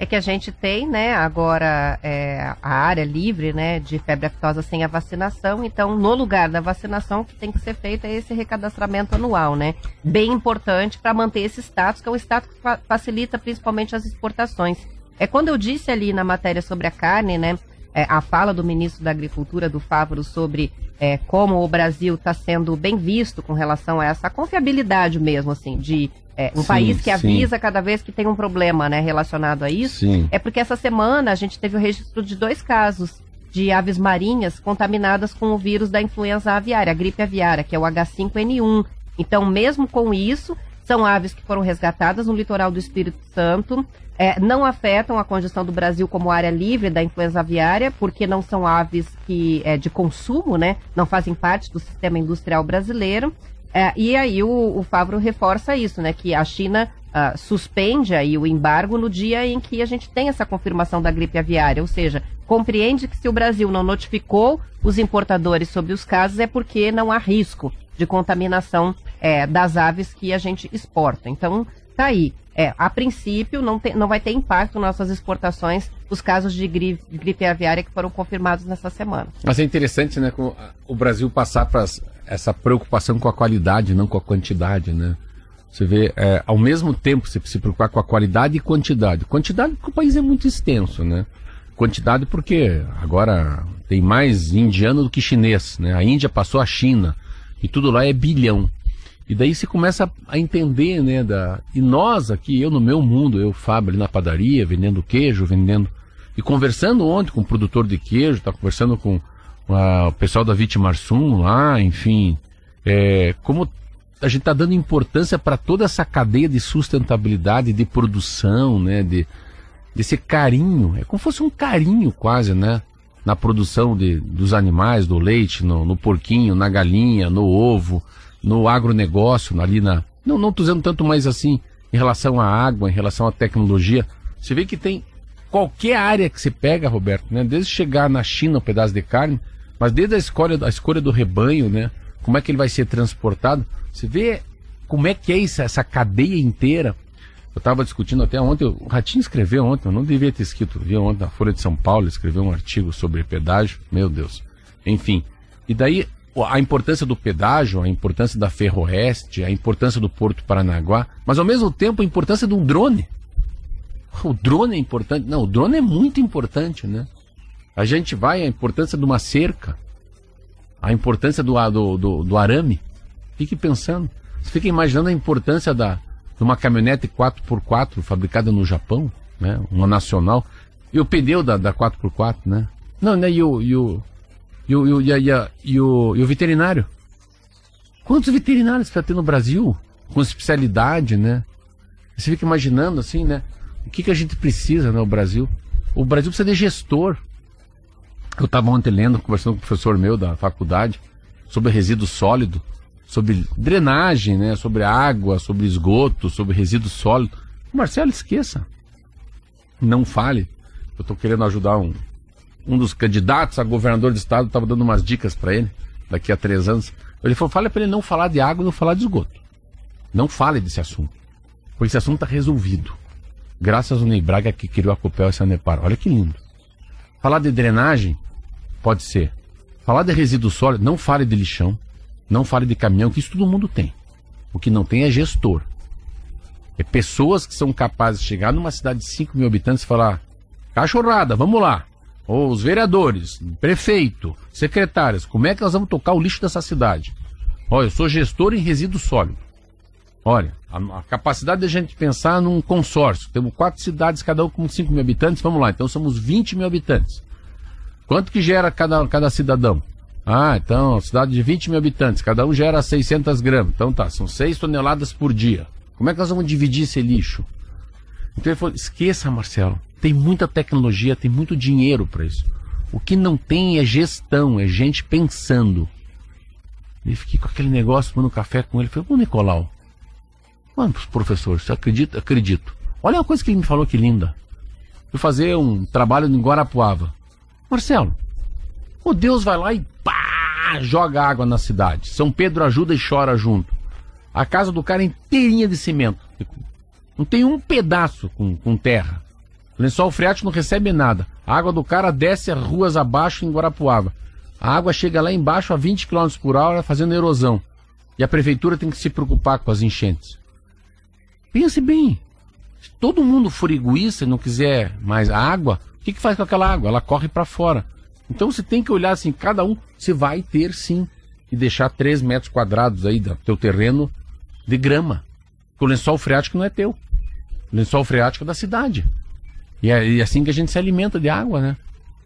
É que a gente tem, né, agora é, a área livre, né, de febre aftosa sem a vacinação. Então, no lugar da vacinação, o que tem que ser feito é esse recadastramento anual, né? Bem importante para manter esse status, que é um status que fa facilita principalmente as exportações. É quando eu disse ali na matéria sobre a carne, né, é, a fala do ministro da Agricultura, do Fávoro, sobre é, como o Brasil está sendo bem visto com relação a essa confiabilidade mesmo, assim, de é, um sim, país que avisa sim. cada vez que tem um problema né, relacionado a isso, sim. é porque essa semana a gente teve o registro de dois casos de aves marinhas contaminadas com o vírus da influenza aviária, a gripe aviária, que é o H5N1. Então, mesmo com isso, são aves que foram resgatadas no litoral do Espírito Santo, é, não afetam a condição do Brasil como área livre da influenza aviária, porque não são aves que é, de consumo, né? Não fazem parte do sistema industrial brasileiro. É, e aí o, o Favro reforça isso, né? Que a China uh, suspende aí o embargo no dia em que a gente tem essa confirmação da gripe aviária, ou seja, compreende que se o Brasil não notificou os importadores sobre os casos é porque não há risco de contaminação é, das aves que a gente exporta. Então, tá aí. É, a princípio, não, tem, não vai ter impacto nas nossas exportações os casos de gripe, gripe aviária que foram confirmados nessa semana. Mas é interessante, né, o Brasil passar para essa preocupação com a qualidade, não com a quantidade, né? Você vê, é, ao mesmo tempo, você se preocupar com a qualidade e quantidade. Quantidade porque o país é muito extenso, né? Quantidade porque agora tem mais indiano do que chinês, né? A Índia passou a China e tudo lá é bilhão. E daí você começa a entender, né? Da... E nós aqui, eu no meu mundo, eu, Fábio, ali na padaria, vendendo queijo, vendendo... E conversando ontem com o produtor de queijo, tá conversando com o pessoal da Vitimarsum lá, enfim, é, como a gente está dando importância para toda essa cadeia de sustentabilidade, de produção, né, de, desse carinho, é como se fosse um carinho quase, né, na produção de, dos animais, do leite, no, no porquinho, na galinha, no ovo, no agronegócio, ali na... Não, não tô dizendo tanto mais assim em relação à água, em relação à tecnologia. Você vê que tem qualquer área que você pega, Roberto, né, desde chegar na China um pedaço de carne, mas desde a escolha, a escolha do rebanho, né? Como é que ele vai ser transportado? Você vê como é que é isso, essa cadeia inteira. Eu estava discutindo até ontem, o Ratinho escreveu ontem, eu não devia ter escrito, vi ontem na Folha de São Paulo, escreveu um artigo sobre pedágio, meu Deus. Enfim, e daí a importância do pedágio, a importância da Ferroeste, a importância do Porto Paranaguá, mas ao mesmo tempo a importância de um drone. O drone é importante. Não, o drone é muito importante, né? A gente vai, a importância de uma cerca, a importância do, do, do, do arame. Fique pensando. Você fica imaginando a importância da, de uma caminhonete 4x4 fabricada no Japão, né? Uma nacional. E o pneu da, da 4x4, né? Não, né? E o, e o, e o, e, e, o, e o veterinário. Quantos veterinários vai ter no Brasil? Com especialidade, né? Você fica imaginando assim, né? O que, que a gente precisa no né, Brasil? O Brasil precisa de gestor. Eu estava ontem lendo, conversando com o professor meu da faculdade, sobre resíduo sólido, sobre drenagem, né? sobre água, sobre esgoto, sobre resíduo sólido. Marcelo, esqueça. Não fale. Eu estou querendo ajudar um, um dos candidatos a governador de estado, estava dando umas dicas para ele, daqui a três anos. Ele falou: fale para ele não falar de água não falar de esgoto. Não fale desse assunto. Porque esse assunto está resolvido. Graças ao Ney Braga que criou a Copel e a Sanepar. Olha que lindo. Falar de drenagem, pode ser. Falar de resíduo sólido, não fale de lixão. Não fale de caminhão, que isso todo mundo tem. O que não tem é gestor. É pessoas que são capazes de chegar numa cidade de 5 mil habitantes e falar: cachorrada, vamos lá. Ou os vereadores, prefeito, secretários, como é que nós vamos tocar o lixo dessa cidade? Olha, eu sou gestor em resíduo sólido. Olha, a, a capacidade de a gente pensar num consórcio. Temos quatro cidades, cada um com 5 mil habitantes. Vamos lá, então somos 20 mil habitantes. Quanto que gera cada, cada cidadão? Ah, então, cidade de 20 mil habitantes, cada um gera 600 gramas. Então tá, são 6 toneladas por dia. Como é que nós vamos dividir esse lixo? Então ele falou: esqueça, Marcelo, tem muita tecnologia, tem muito dinheiro para isso. O que não tem é gestão, é gente pensando. E fiquei com aquele negócio tomando café com ele. Falei, ô Nicolau, Mano, professor, você acredita? Acredito. Olha uma coisa que ele me falou que linda. Fui fazer um trabalho em Guarapuava. Marcelo, o Deus vai lá e pá, joga água na cidade. São Pedro ajuda e chora junto. A casa do cara é inteirinha de cimento. Não tem um pedaço com, com terra. O lençol freático não recebe nada. A água do cara desce as ruas abaixo em Guarapuava. A água chega lá embaixo a 20 km por hora fazendo erosão. E a prefeitura tem que se preocupar com as enchentes. Pense bem. Se todo mundo for egoísta e não quiser mais água, o que, que faz com aquela água? Ela corre para fora. Então você tem que olhar assim, cada um, você vai ter sim, e deixar 3 metros quadrados aí do teu terreno de grama. Porque o lençol freático não é teu. O lençol freático é da cidade. E é, e é assim que a gente se alimenta de água, né?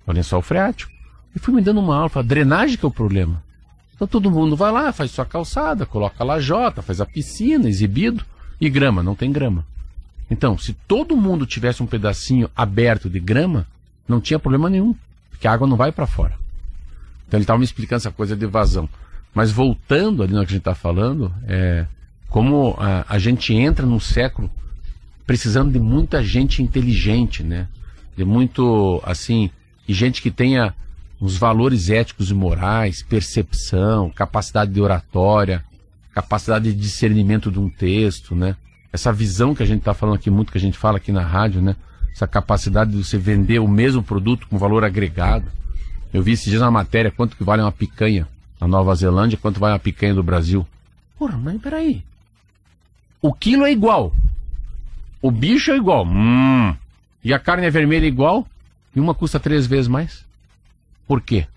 O lençol freático. E fui me dando uma aula, a drenagem que é o problema. Então todo mundo vai lá, faz sua calçada, coloca lajota, faz a piscina, exibido. E grama, não tem grama. Então, se todo mundo tivesse um pedacinho aberto de grama, não tinha problema nenhum, porque a água não vai para fora. Então ele estava me explicando essa coisa de vazão. Mas voltando ali no que a gente está falando, é, como a, a, gente entra num século precisando de muita gente inteligente, né? De muito, assim, e gente que tenha os valores éticos e morais, percepção, capacidade de oratória, capacidade de discernimento de um texto, né? Essa visão que a gente está falando aqui muito, que a gente fala aqui na rádio, né? Essa capacidade de você vender o mesmo produto com valor agregado. Eu vi esses dias na matéria quanto que vale uma picanha na Nova Zelândia, quanto vale uma picanha do Brasil. Porra, mas peraí. O quilo é igual. O bicho é igual. Hum. E a carne é vermelha igual. E uma custa três vezes mais. Por quê?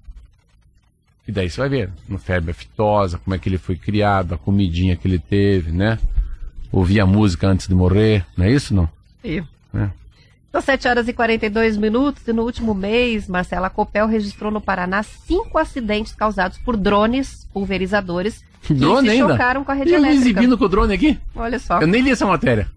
E daí você vai ver, no febre aftosa, como é que ele foi criado, a comidinha que ele teve, né? Ouvir a música antes de morrer, não é isso, não? Sim. É. São 7 horas e 42 minutos e no último mês, Marcela Copel registrou no Paraná cinco acidentes causados por drones pulverizadores <laughs> que drone se ainda? chocaram com a rede e elétrica. exibindo com o drone aqui? Olha só. Eu nem li essa matéria.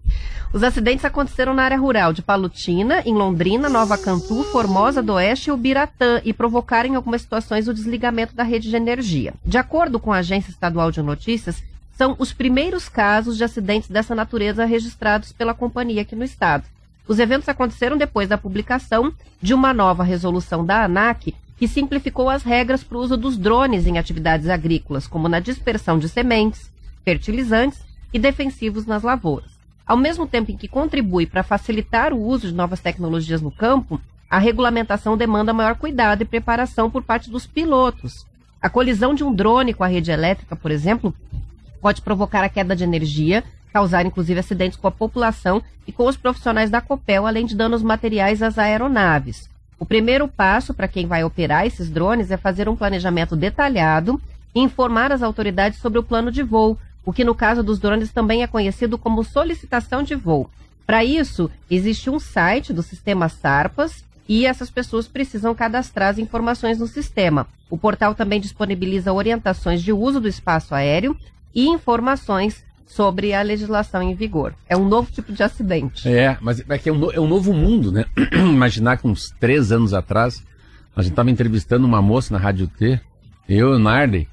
Os acidentes aconteceram na área rural de Palutina, em Londrina, Nova Cantu, Formosa do Oeste e Ubiratã e provocaram em algumas situações o desligamento da rede de energia. De acordo com a Agência Estadual de Notícias, são os primeiros casos de acidentes dessa natureza registrados pela companhia aqui no estado. Os eventos aconteceram depois da publicação de uma nova resolução da ANAC que simplificou as regras para o uso dos drones em atividades agrícolas, como na dispersão de sementes, fertilizantes e defensivos nas lavouras. Ao mesmo tempo em que contribui para facilitar o uso de novas tecnologias no campo, a regulamentação demanda maior cuidado e preparação por parte dos pilotos. A colisão de um drone com a rede elétrica, por exemplo, pode provocar a queda de energia, causar inclusive acidentes com a população e com os profissionais da Copel, além de danos materiais às aeronaves. O primeiro passo para quem vai operar esses drones é fazer um planejamento detalhado e informar as autoridades sobre o plano de voo, o que no caso dos drones também é conhecido como solicitação de voo. Para isso, existe um site do sistema SARPAS e essas pessoas precisam cadastrar as informações no sistema. O portal também disponibiliza orientações de uso do espaço aéreo e informações sobre a legislação em vigor. É um novo tipo de acidente. É, mas é que é um, é um novo mundo, né? <clears throat> Imaginar que uns três anos atrás, a gente estava entrevistando uma moça na Rádio T, eu e o Narley,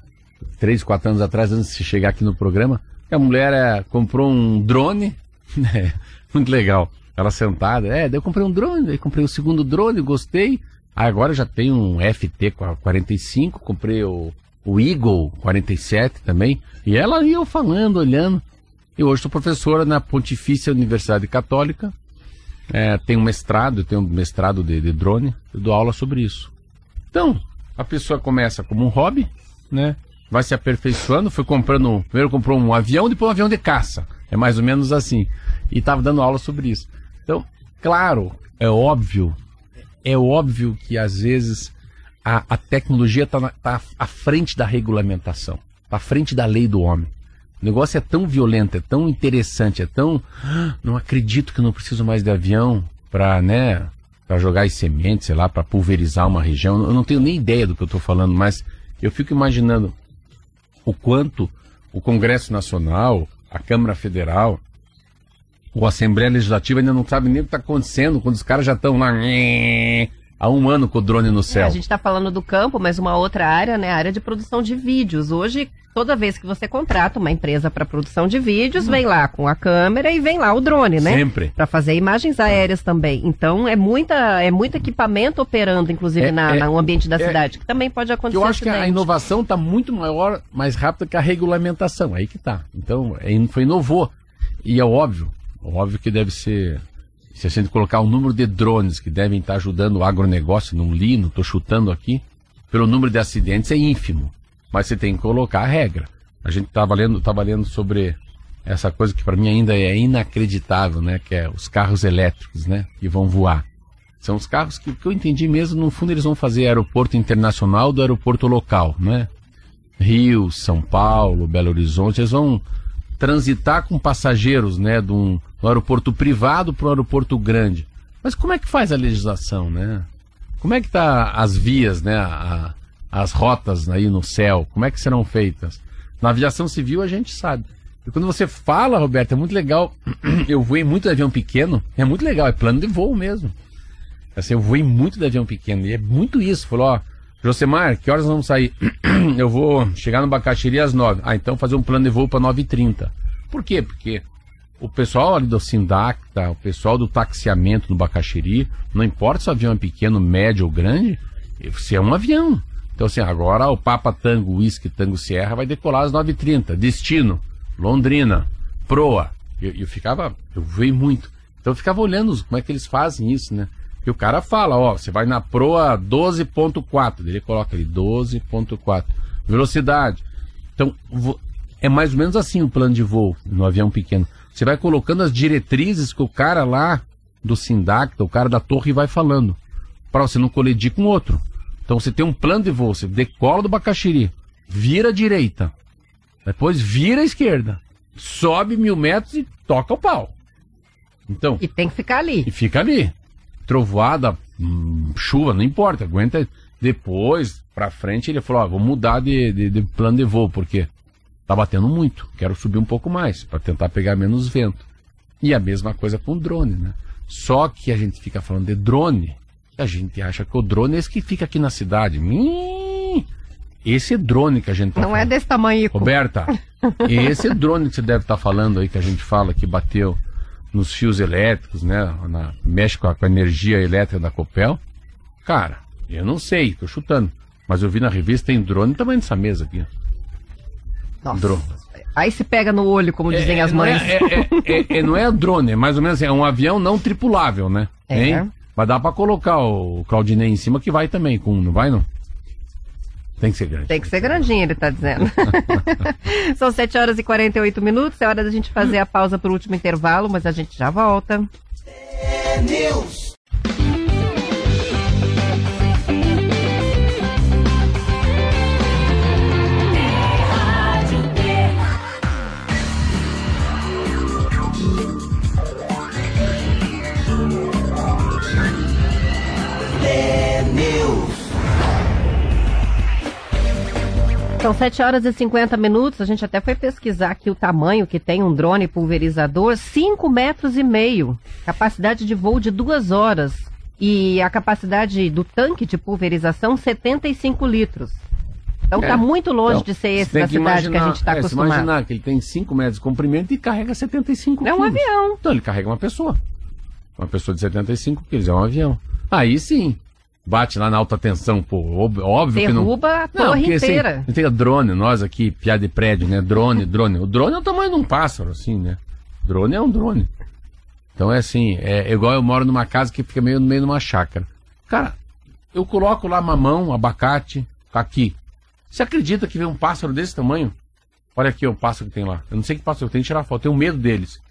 três, quatro anos atrás, antes de chegar aqui no programa, a mulher é, comprou um drone, <laughs> né? Muito legal. Ela sentada, é, daí eu comprei um drone, daí comprei o segundo drone, gostei. agora já tenho um FT45, comprei o, o Eagle 47 também. E ela ia falando, olhando. E hoje sou professora na Pontifícia Universidade Católica. É, tenho um mestrado, tenho um mestrado de, de drone, eu dou aula sobre isso. Então, a pessoa começa como um hobby, né? Vai se aperfeiçoando, foi comprando, primeiro comprou um avião, depois um avião de caça. É mais ou menos assim. E estava dando aula sobre isso. Então, claro, é óbvio, é óbvio que às vezes a, a tecnologia está tá à frente da regulamentação, está à frente da lei do homem. O negócio é tão violento, é tão interessante, é tão. Ah, não acredito que eu não preciso mais de avião para né, jogar as sementes, sei lá, para pulverizar uma região. Eu não tenho nem ideia do que eu estou falando, mas eu fico imaginando o quanto o Congresso Nacional, a Câmara Federal, ou a Assembleia Legislativa ainda não sabe nem o que está acontecendo, quando os caras já estão lá há um ano com o drone no céu. É, a gente está falando do campo, mas uma outra área, né, a área de produção de vídeos. Hoje, toda vez que você contrata uma empresa para produção de vídeos, hum. vem lá com a câmera e vem lá o drone, né? Sempre. Para fazer imagens aéreas também. Então, é muita, é muito equipamento operando, inclusive, é, na, é, no ambiente da é, cidade, que também pode acontecer. Eu acho acidente. que a inovação está muito maior, mais rápida que a regulamentação. Aí que tá. Então, é, foi inovou. E é óbvio, óbvio que deve ser se a gente colocar o número de drones que devem estar ajudando o agronegócio, não li, não estou chutando aqui, pelo número de acidentes é ínfimo. Mas você tem que colocar a regra. A gente estava lendo, tava lendo sobre essa coisa que para mim ainda é inacreditável, né? Que é os carros elétricos, né? Que vão voar. São os carros que, que eu entendi mesmo, no fundo eles vão fazer aeroporto internacional do aeroporto local, né? Rio, São Paulo, Belo Horizonte, eles vão transitar com passageiros, né? De um, do aeroporto privado para o aeroporto grande. Mas como é que faz a legislação, né? Como é que tá as vias, né? A, as rotas aí no céu, como é que serão feitas? Na aviação civil a gente sabe. E quando você fala, Roberto, é muito legal. <clears throat> Eu voei muito de avião pequeno, é muito legal, é plano de voo mesmo. Assim, eu voei muito de avião pequeno, e é muito isso. Falou, ó, Josemar, que horas vamos sair? <clears throat> eu vou chegar no Bacaxiri às nove. Ah, então fazer um plano de voo para nove e trinta. Por quê? Porque o pessoal ali do Sindacta, o pessoal do taxiamento no Bacaxiri, não importa se o avião é pequeno, médio ou grande, se é um avião. Então, assim, agora o Papa Tango Whisky Tango Sierra vai decolar às 9h30. Destino, Londrina, Proa. Eu, eu ficava, eu veio muito. Então eu ficava olhando como é que eles fazem isso, né? E o cara fala, ó, você vai na Proa 12.4, ele coloca ali 12.4. Velocidade. Então, é mais ou menos assim o plano de voo no avião pequeno. Você vai colocando as diretrizes que o cara lá do Sindacta, o cara da torre vai falando, para você não colidir com outro. Então você tem um plano de voo, você decola do Bacaxiri, vira à direita, depois vira à esquerda, sobe mil metros e toca o pau. Então. E tem que ficar ali. E fica ali. Trovoada, hum, chuva, não importa, aguenta. Depois, pra frente, ele falou: ó, vou mudar de, de, de plano de voo, porque Tá batendo muito, quero subir um pouco mais para tentar pegar menos vento. E a mesma coisa com o drone, né? Só que a gente fica falando de drone, a gente acha que o drone é esse que fica aqui na cidade. esse drone que a gente tá Não é falando. é desse tamanho. Roberta, esse drone que você deve estar tá falando aí, que a gente fala que bateu nos fios elétricos, né? Na, mexe com a, com a energia elétrica da Copel. Cara, eu não sei, tô chutando. Mas eu vi na revista, tem drone tamanho dessa mesa aqui. Nossa. Drone. Aí se pega no olho, como dizem é, as mães. É, é, é, não é drone, é mais ou menos assim, é um avião não tripulável, né? É. Hein? Mas dá pra colocar o Claudinei em cima que vai também com, não vai não? Tem que ser grande. Tem que ser grandinho, ele está dizendo. <laughs> São 7 horas e 48 minutos. É hora da gente fazer a pausa para o último intervalo, mas a gente já volta. É News. São 7 horas e 50 minutos. A gente até foi pesquisar aqui o tamanho que tem um drone pulverizador: 5 metros e meio. Capacidade de voo de 2 horas. E a capacidade do tanque de pulverização: 75 litros. Então está é. muito longe então, de ser esse da cidade imaginar, que a gente está é, acostumado. imaginar que ele tem 5 metros de comprimento e carrega 75 É um quilos. avião. Então ele carrega uma pessoa. Uma pessoa de 75 quilos, é um avião. Aí sim, bate lá na alta tensão, pô, óbvio Derruba que não... a torre não, inteira. Assim, tem drone, nós aqui, piada de prédio, né? Drone, drone. O drone é o tamanho de um pássaro, assim, né? Drone é um drone. Então é assim, é, é igual eu moro numa casa que fica meio no meio de uma chácara. Cara, eu coloco lá mamão, abacate, caqui. Você acredita que vem um pássaro desse tamanho? Olha aqui o pássaro que tem lá. Eu não sei que pássaro, eu tenho que tirar foto, eu tenho medo deles.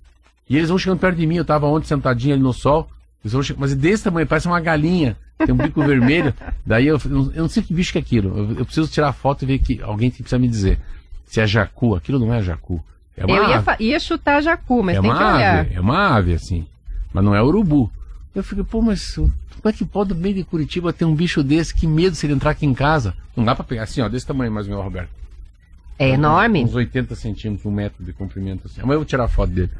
E eles vão chegando perto de mim, eu tava ontem sentadinho ali no sol, eles vão chegando, mas é desse tamanho, parece uma galinha tem um bico vermelho. Daí eu, eu não sei que bicho que é aquilo. Eu, eu, preciso tirar a foto e ver que alguém precisa me dizer se é jacu. Aquilo não é jacu. É uma eu ia, ia, chutar jacu, mas é tem que olhar. Ave, é uma ave, assim. Mas não é urubu. Eu fico, pô, mas como é que pode no meio de Curitiba ter um bicho desse? Que medo se ele entrar aqui em casa. Não dá pra pegar assim, ó, desse tamanho mais ou menos, Roberto. É enorme. Uns 80 centímetros, um metro de comprimento assim. Amanhã eu vou tirar a foto dele.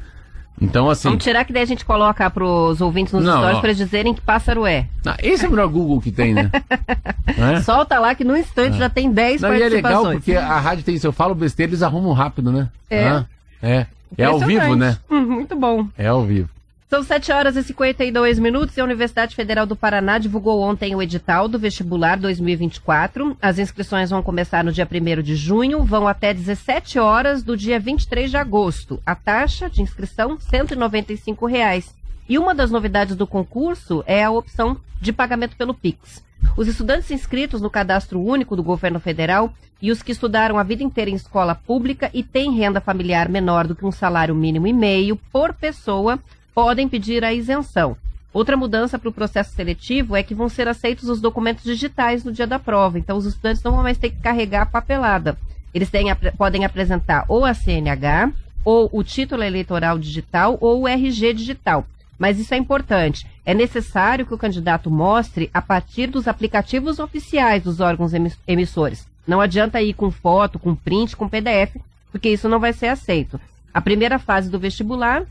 Então, assim. Vamos tirar que daí a gente coloca para os ouvintes nos não, stories para dizerem que pássaro é. Não, esse é o melhor Google que tem, né? <laughs> é? Solta lá que no instante é. já tem 10 não, participações. E é legal porque a rádio tem, se eu falo besteira, eles arrumam rápido, né? É. Ah, é. É ao vivo, né? Hum, <laughs> muito bom. É ao vivo. São 7 horas e 52 minutos e a Universidade Federal do Paraná divulgou ontem o edital do vestibular 2024. As inscrições vão começar no dia 1 de junho, vão até 17 horas do dia 23 de agosto. A taxa de inscrição, 195 reais. E uma das novidades do concurso é a opção de pagamento pelo Pix. Os estudantes inscritos no cadastro único do governo federal e os que estudaram a vida inteira em escola pública e têm renda familiar menor do que um salário mínimo e meio por pessoa podem pedir a isenção. Outra mudança para o processo seletivo é que vão ser aceitos os documentos digitais no dia da prova. Então, os estudantes não vão mais ter que carregar a papelada. Eles têm, podem apresentar ou a CNH, ou o título eleitoral digital, ou o RG digital. Mas isso é importante. É necessário que o candidato mostre a partir dos aplicativos oficiais dos órgãos emissores. Não adianta ir com foto, com print, com PDF, porque isso não vai ser aceito. A primeira fase do vestibular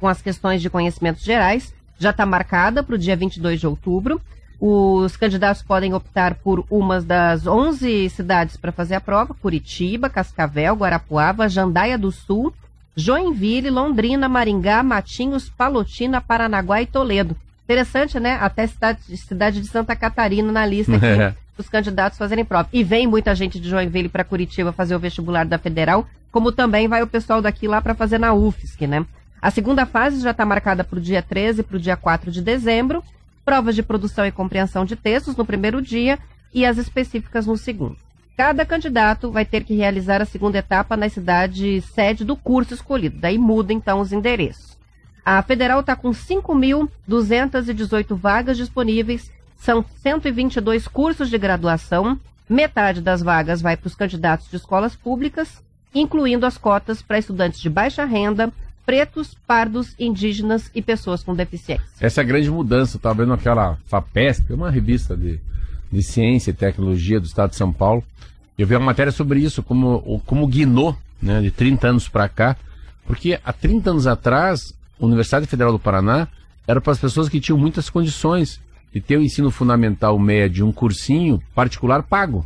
com as questões de conhecimentos gerais, já está marcada para o dia 22 de outubro. Os candidatos podem optar por uma das 11 cidades para fazer a prova: Curitiba, Cascavel, Guarapuava, Jandaia do Sul, Joinville, Londrina, Maringá, Matinhos, Palotina, Paranaguá e Toledo. Interessante, né? Até cidade, cidade de Santa Catarina na lista aqui <laughs> é. dos candidatos fazerem prova. E vem muita gente de Joinville para Curitiba fazer o vestibular da Federal, como também vai o pessoal daqui lá para fazer na UFSC, né? A segunda fase já está marcada para o dia 13 e para o dia 4 de dezembro. Provas de produção e compreensão de textos no primeiro dia e as específicas no segundo. Cada candidato vai ter que realizar a segunda etapa na cidade sede do curso escolhido. Daí muda então os endereços. A federal está com 5.218 vagas disponíveis, são 122 cursos de graduação. Metade das vagas vai para os candidatos de escolas públicas, incluindo as cotas para estudantes de baixa renda, pretos, pardos, indígenas e pessoas com deficiência. Essa é a grande mudança. Estava vendo aquela FAPESP, uma revista de, de ciência e tecnologia do estado de São Paulo. Eu vi uma matéria sobre isso, como, como guinou, né, de 30 anos para cá, porque há 30 anos atrás, a Universidade Federal do Paraná era para as pessoas que tinham muitas condições de ter o ensino fundamental médio, um cursinho particular pago.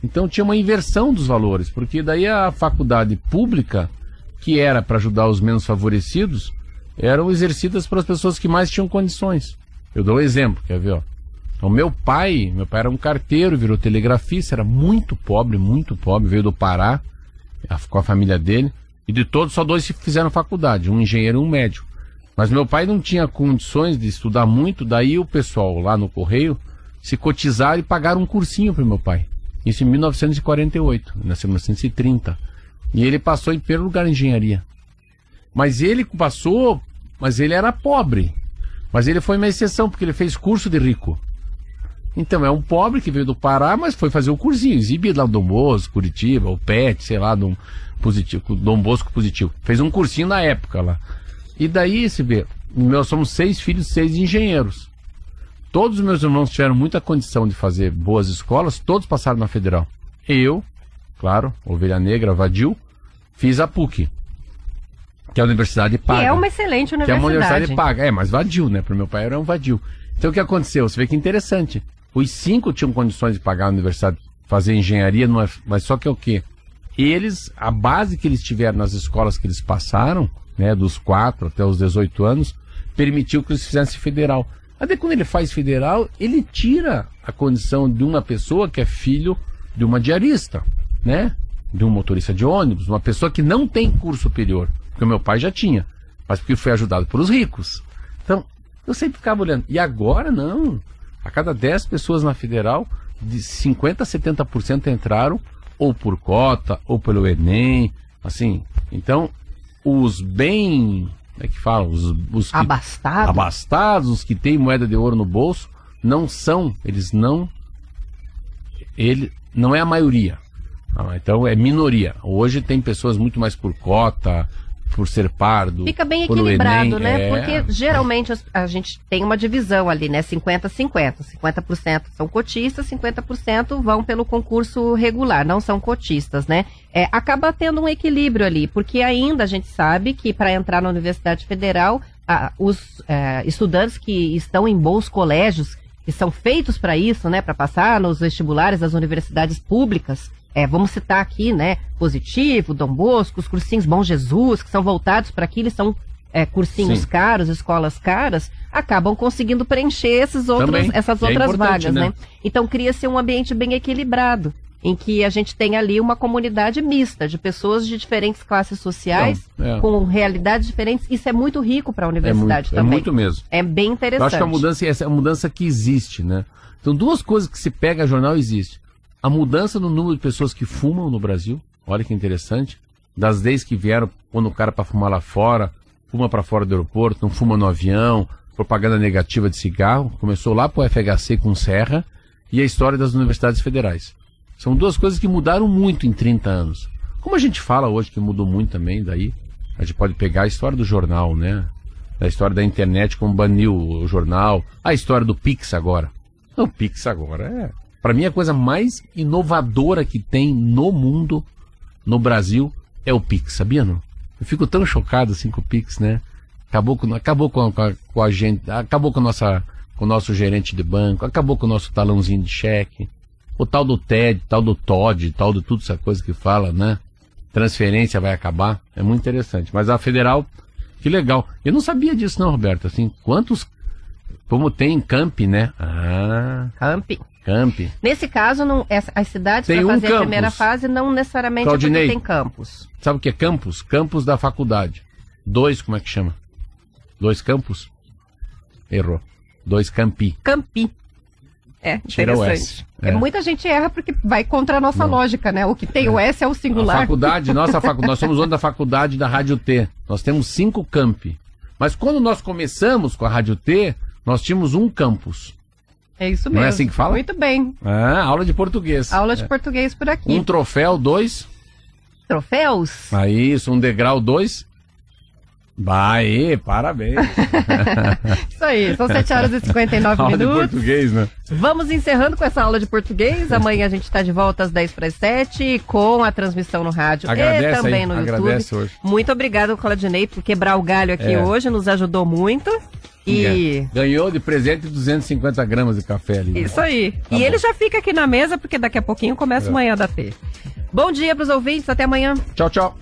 Então tinha uma inversão dos valores, porque daí a faculdade pública que era para ajudar os menos favorecidos, eram exercidas para as pessoas que mais tinham condições. Eu dou um exemplo, quer ver? Ó. O meu pai, meu pai era um carteiro, virou telegrafista, era muito pobre, muito pobre, veio do Pará, com a família dele, e de todos só dois fizeram faculdade, um engenheiro e um médico. Mas meu pai não tinha condições de estudar muito, daí o pessoal lá no correio se cotizaram e pagaram um cursinho para meu pai. Isso em 1948, nasceu em 1930. E ele passou em primeiro lugar em engenharia. Mas ele passou, mas ele era pobre. Mas ele foi uma exceção, porque ele fez curso de rico. Então, é um pobre que veio do Pará, mas foi fazer o cursinho, exibido lá no Dom Bosco, Curitiba, o PET, sei lá, Dom, positivo, Dom Bosco positivo. Fez um cursinho na época lá. E daí, se vê, nós somos seis filhos, seis engenheiros. Todos os meus irmãos tiveram muita condição de fazer boas escolas, todos passaram na federal. Eu, claro, Ovelha Negra, Vadil, fiz a PUC, que é a universidade paga. Que é uma excelente universidade. Que é uma universidade paga. É, mas Vadil, né? Para meu pai era um Vadil. Então o que aconteceu? Você vê que interessante. Os cinco tinham condições de pagar a universidade, fazer engenharia, é, mas só que é o quê? Eles, a base que eles tiveram nas escolas que eles passaram, né, dos 4 até os 18 anos, permitiu que eles fizessem federal. Até quando ele faz federal, ele tira a condição de uma pessoa que é filho de uma diarista, né? De um motorista de ônibus, uma pessoa que não tem curso superior, porque o meu pai já tinha, mas porque foi ajudado pelos ricos. Então, eu sempre ficava olhando. E agora não. A cada 10 pessoas na federal, de 50 a 70% entraram ou por cota, ou pelo Enem, assim. Então, os bem, como é que fala? Os, os que, abastados. abastados, os que têm moeda de ouro no bolso, não são, eles não, ele não é a maioria. Ah, então é minoria. Hoje tem pessoas muito mais por cota, por ser pardo. Fica bem equilibrado, Enem, né? É... Porque geralmente a gente tem uma divisão ali, né? 50-50. 50%, são cotistas, 50% vão pelo concurso regular, não são cotistas, né? É, acaba tendo um equilíbrio ali, porque ainda a gente sabe que para entrar na Universidade Federal, os é, estudantes que estão em bons colégios, que são feitos para isso, né? Para passar nos vestibulares das universidades públicas, é, vamos citar aqui, né, Positivo, Dom Bosco, os cursinhos Bom Jesus, que são voltados para aqui, eles são é, cursinhos Sim. caros, escolas caras, acabam conseguindo preencher esses outros, essas é outras vagas, né? né? Então cria-se um ambiente bem equilibrado, em que a gente tem ali uma comunidade mista de pessoas de diferentes classes sociais, Não, é. com realidades diferentes. Isso é muito rico para a universidade é muito, também. É muito mesmo. É bem interessante. Eu acho que a mudança é a mudança que existe, né? Então duas coisas que se pega jornal existe a mudança no número de pessoas que fumam no Brasil, olha que interessante, das leis que vieram quando o cara para fumar lá fora, fuma para fora do aeroporto, não fuma no avião, propaganda negativa de cigarro, começou lá para o FHC com Serra e a história das universidades federais. São duas coisas que mudaram muito em 30 anos. Como a gente fala hoje que mudou muito também, daí a gente pode pegar a história do jornal, né? A história da internet, como baniu o jornal, a história do Pix agora. O Pix agora é para mim, a coisa mais inovadora que tem no mundo, no Brasil, é o Pix, sabia não? Eu fico tão chocado assim com o Pix, né? Acabou com, acabou com, a, com a, gente, acabou com, a nossa, com o nosso gerente de banco, acabou com o nosso talãozinho de cheque, o tal do TED, tal do TOD, tal de tudo essa coisa que fala, né? Transferência vai acabar, é muito interessante. Mas a federal, que legal. Eu não sabia disso não, Roberto, assim, quantos, como tem em Camp, né? Ah. Camp. Camp. Nesse caso, não, as cidades para fazer campus. a primeira fase não necessariamente Claudinei, tem campus. Sabe o que é campus? Campus da faculdade. Dois, como é que chama? Dois campos? Errou. Dois campi. Campi. É, interessante. É. é. Muita gente erra porque vai contra a nossa não. lógica, né? O que tem é. o S é o singular. A faculdade, nossa faculdade, nós somos dono da faculdade da Rádio T. Nós temos cinco campi. Mas quando nós começamos com a Rádio T, nós tínhamos um campus. É isso mesmo. Não é assim que fala? Muito bem. Ah, aula de português. Aula de é. português por aqui. Um troféu, dois. Troféus? Ah, isso, um degrau, dois. Vai, parabéns. <laughs> Isso aí, são 7 horas e 59 aula minutos. De português, né? Vamos encerrando com essa aula de português. Amanhã a gente está de volta às 10 para as 7 com a transmissão no rádio agradece e também aí, no YouTube. Hoje. Muito obrigado, Claudinei, por quebrar o galho aqui é. hoje, nos ajudou muito. E... Ganhou de presente 250 gramas de café ali. Né? Isso aí. Tá e bom. ele já fica aqui na mesa, porque daqui a pouquinho começa é. o Manhã da T. Bom dia para os ouvintes, até amanhã. Tchau, tchau.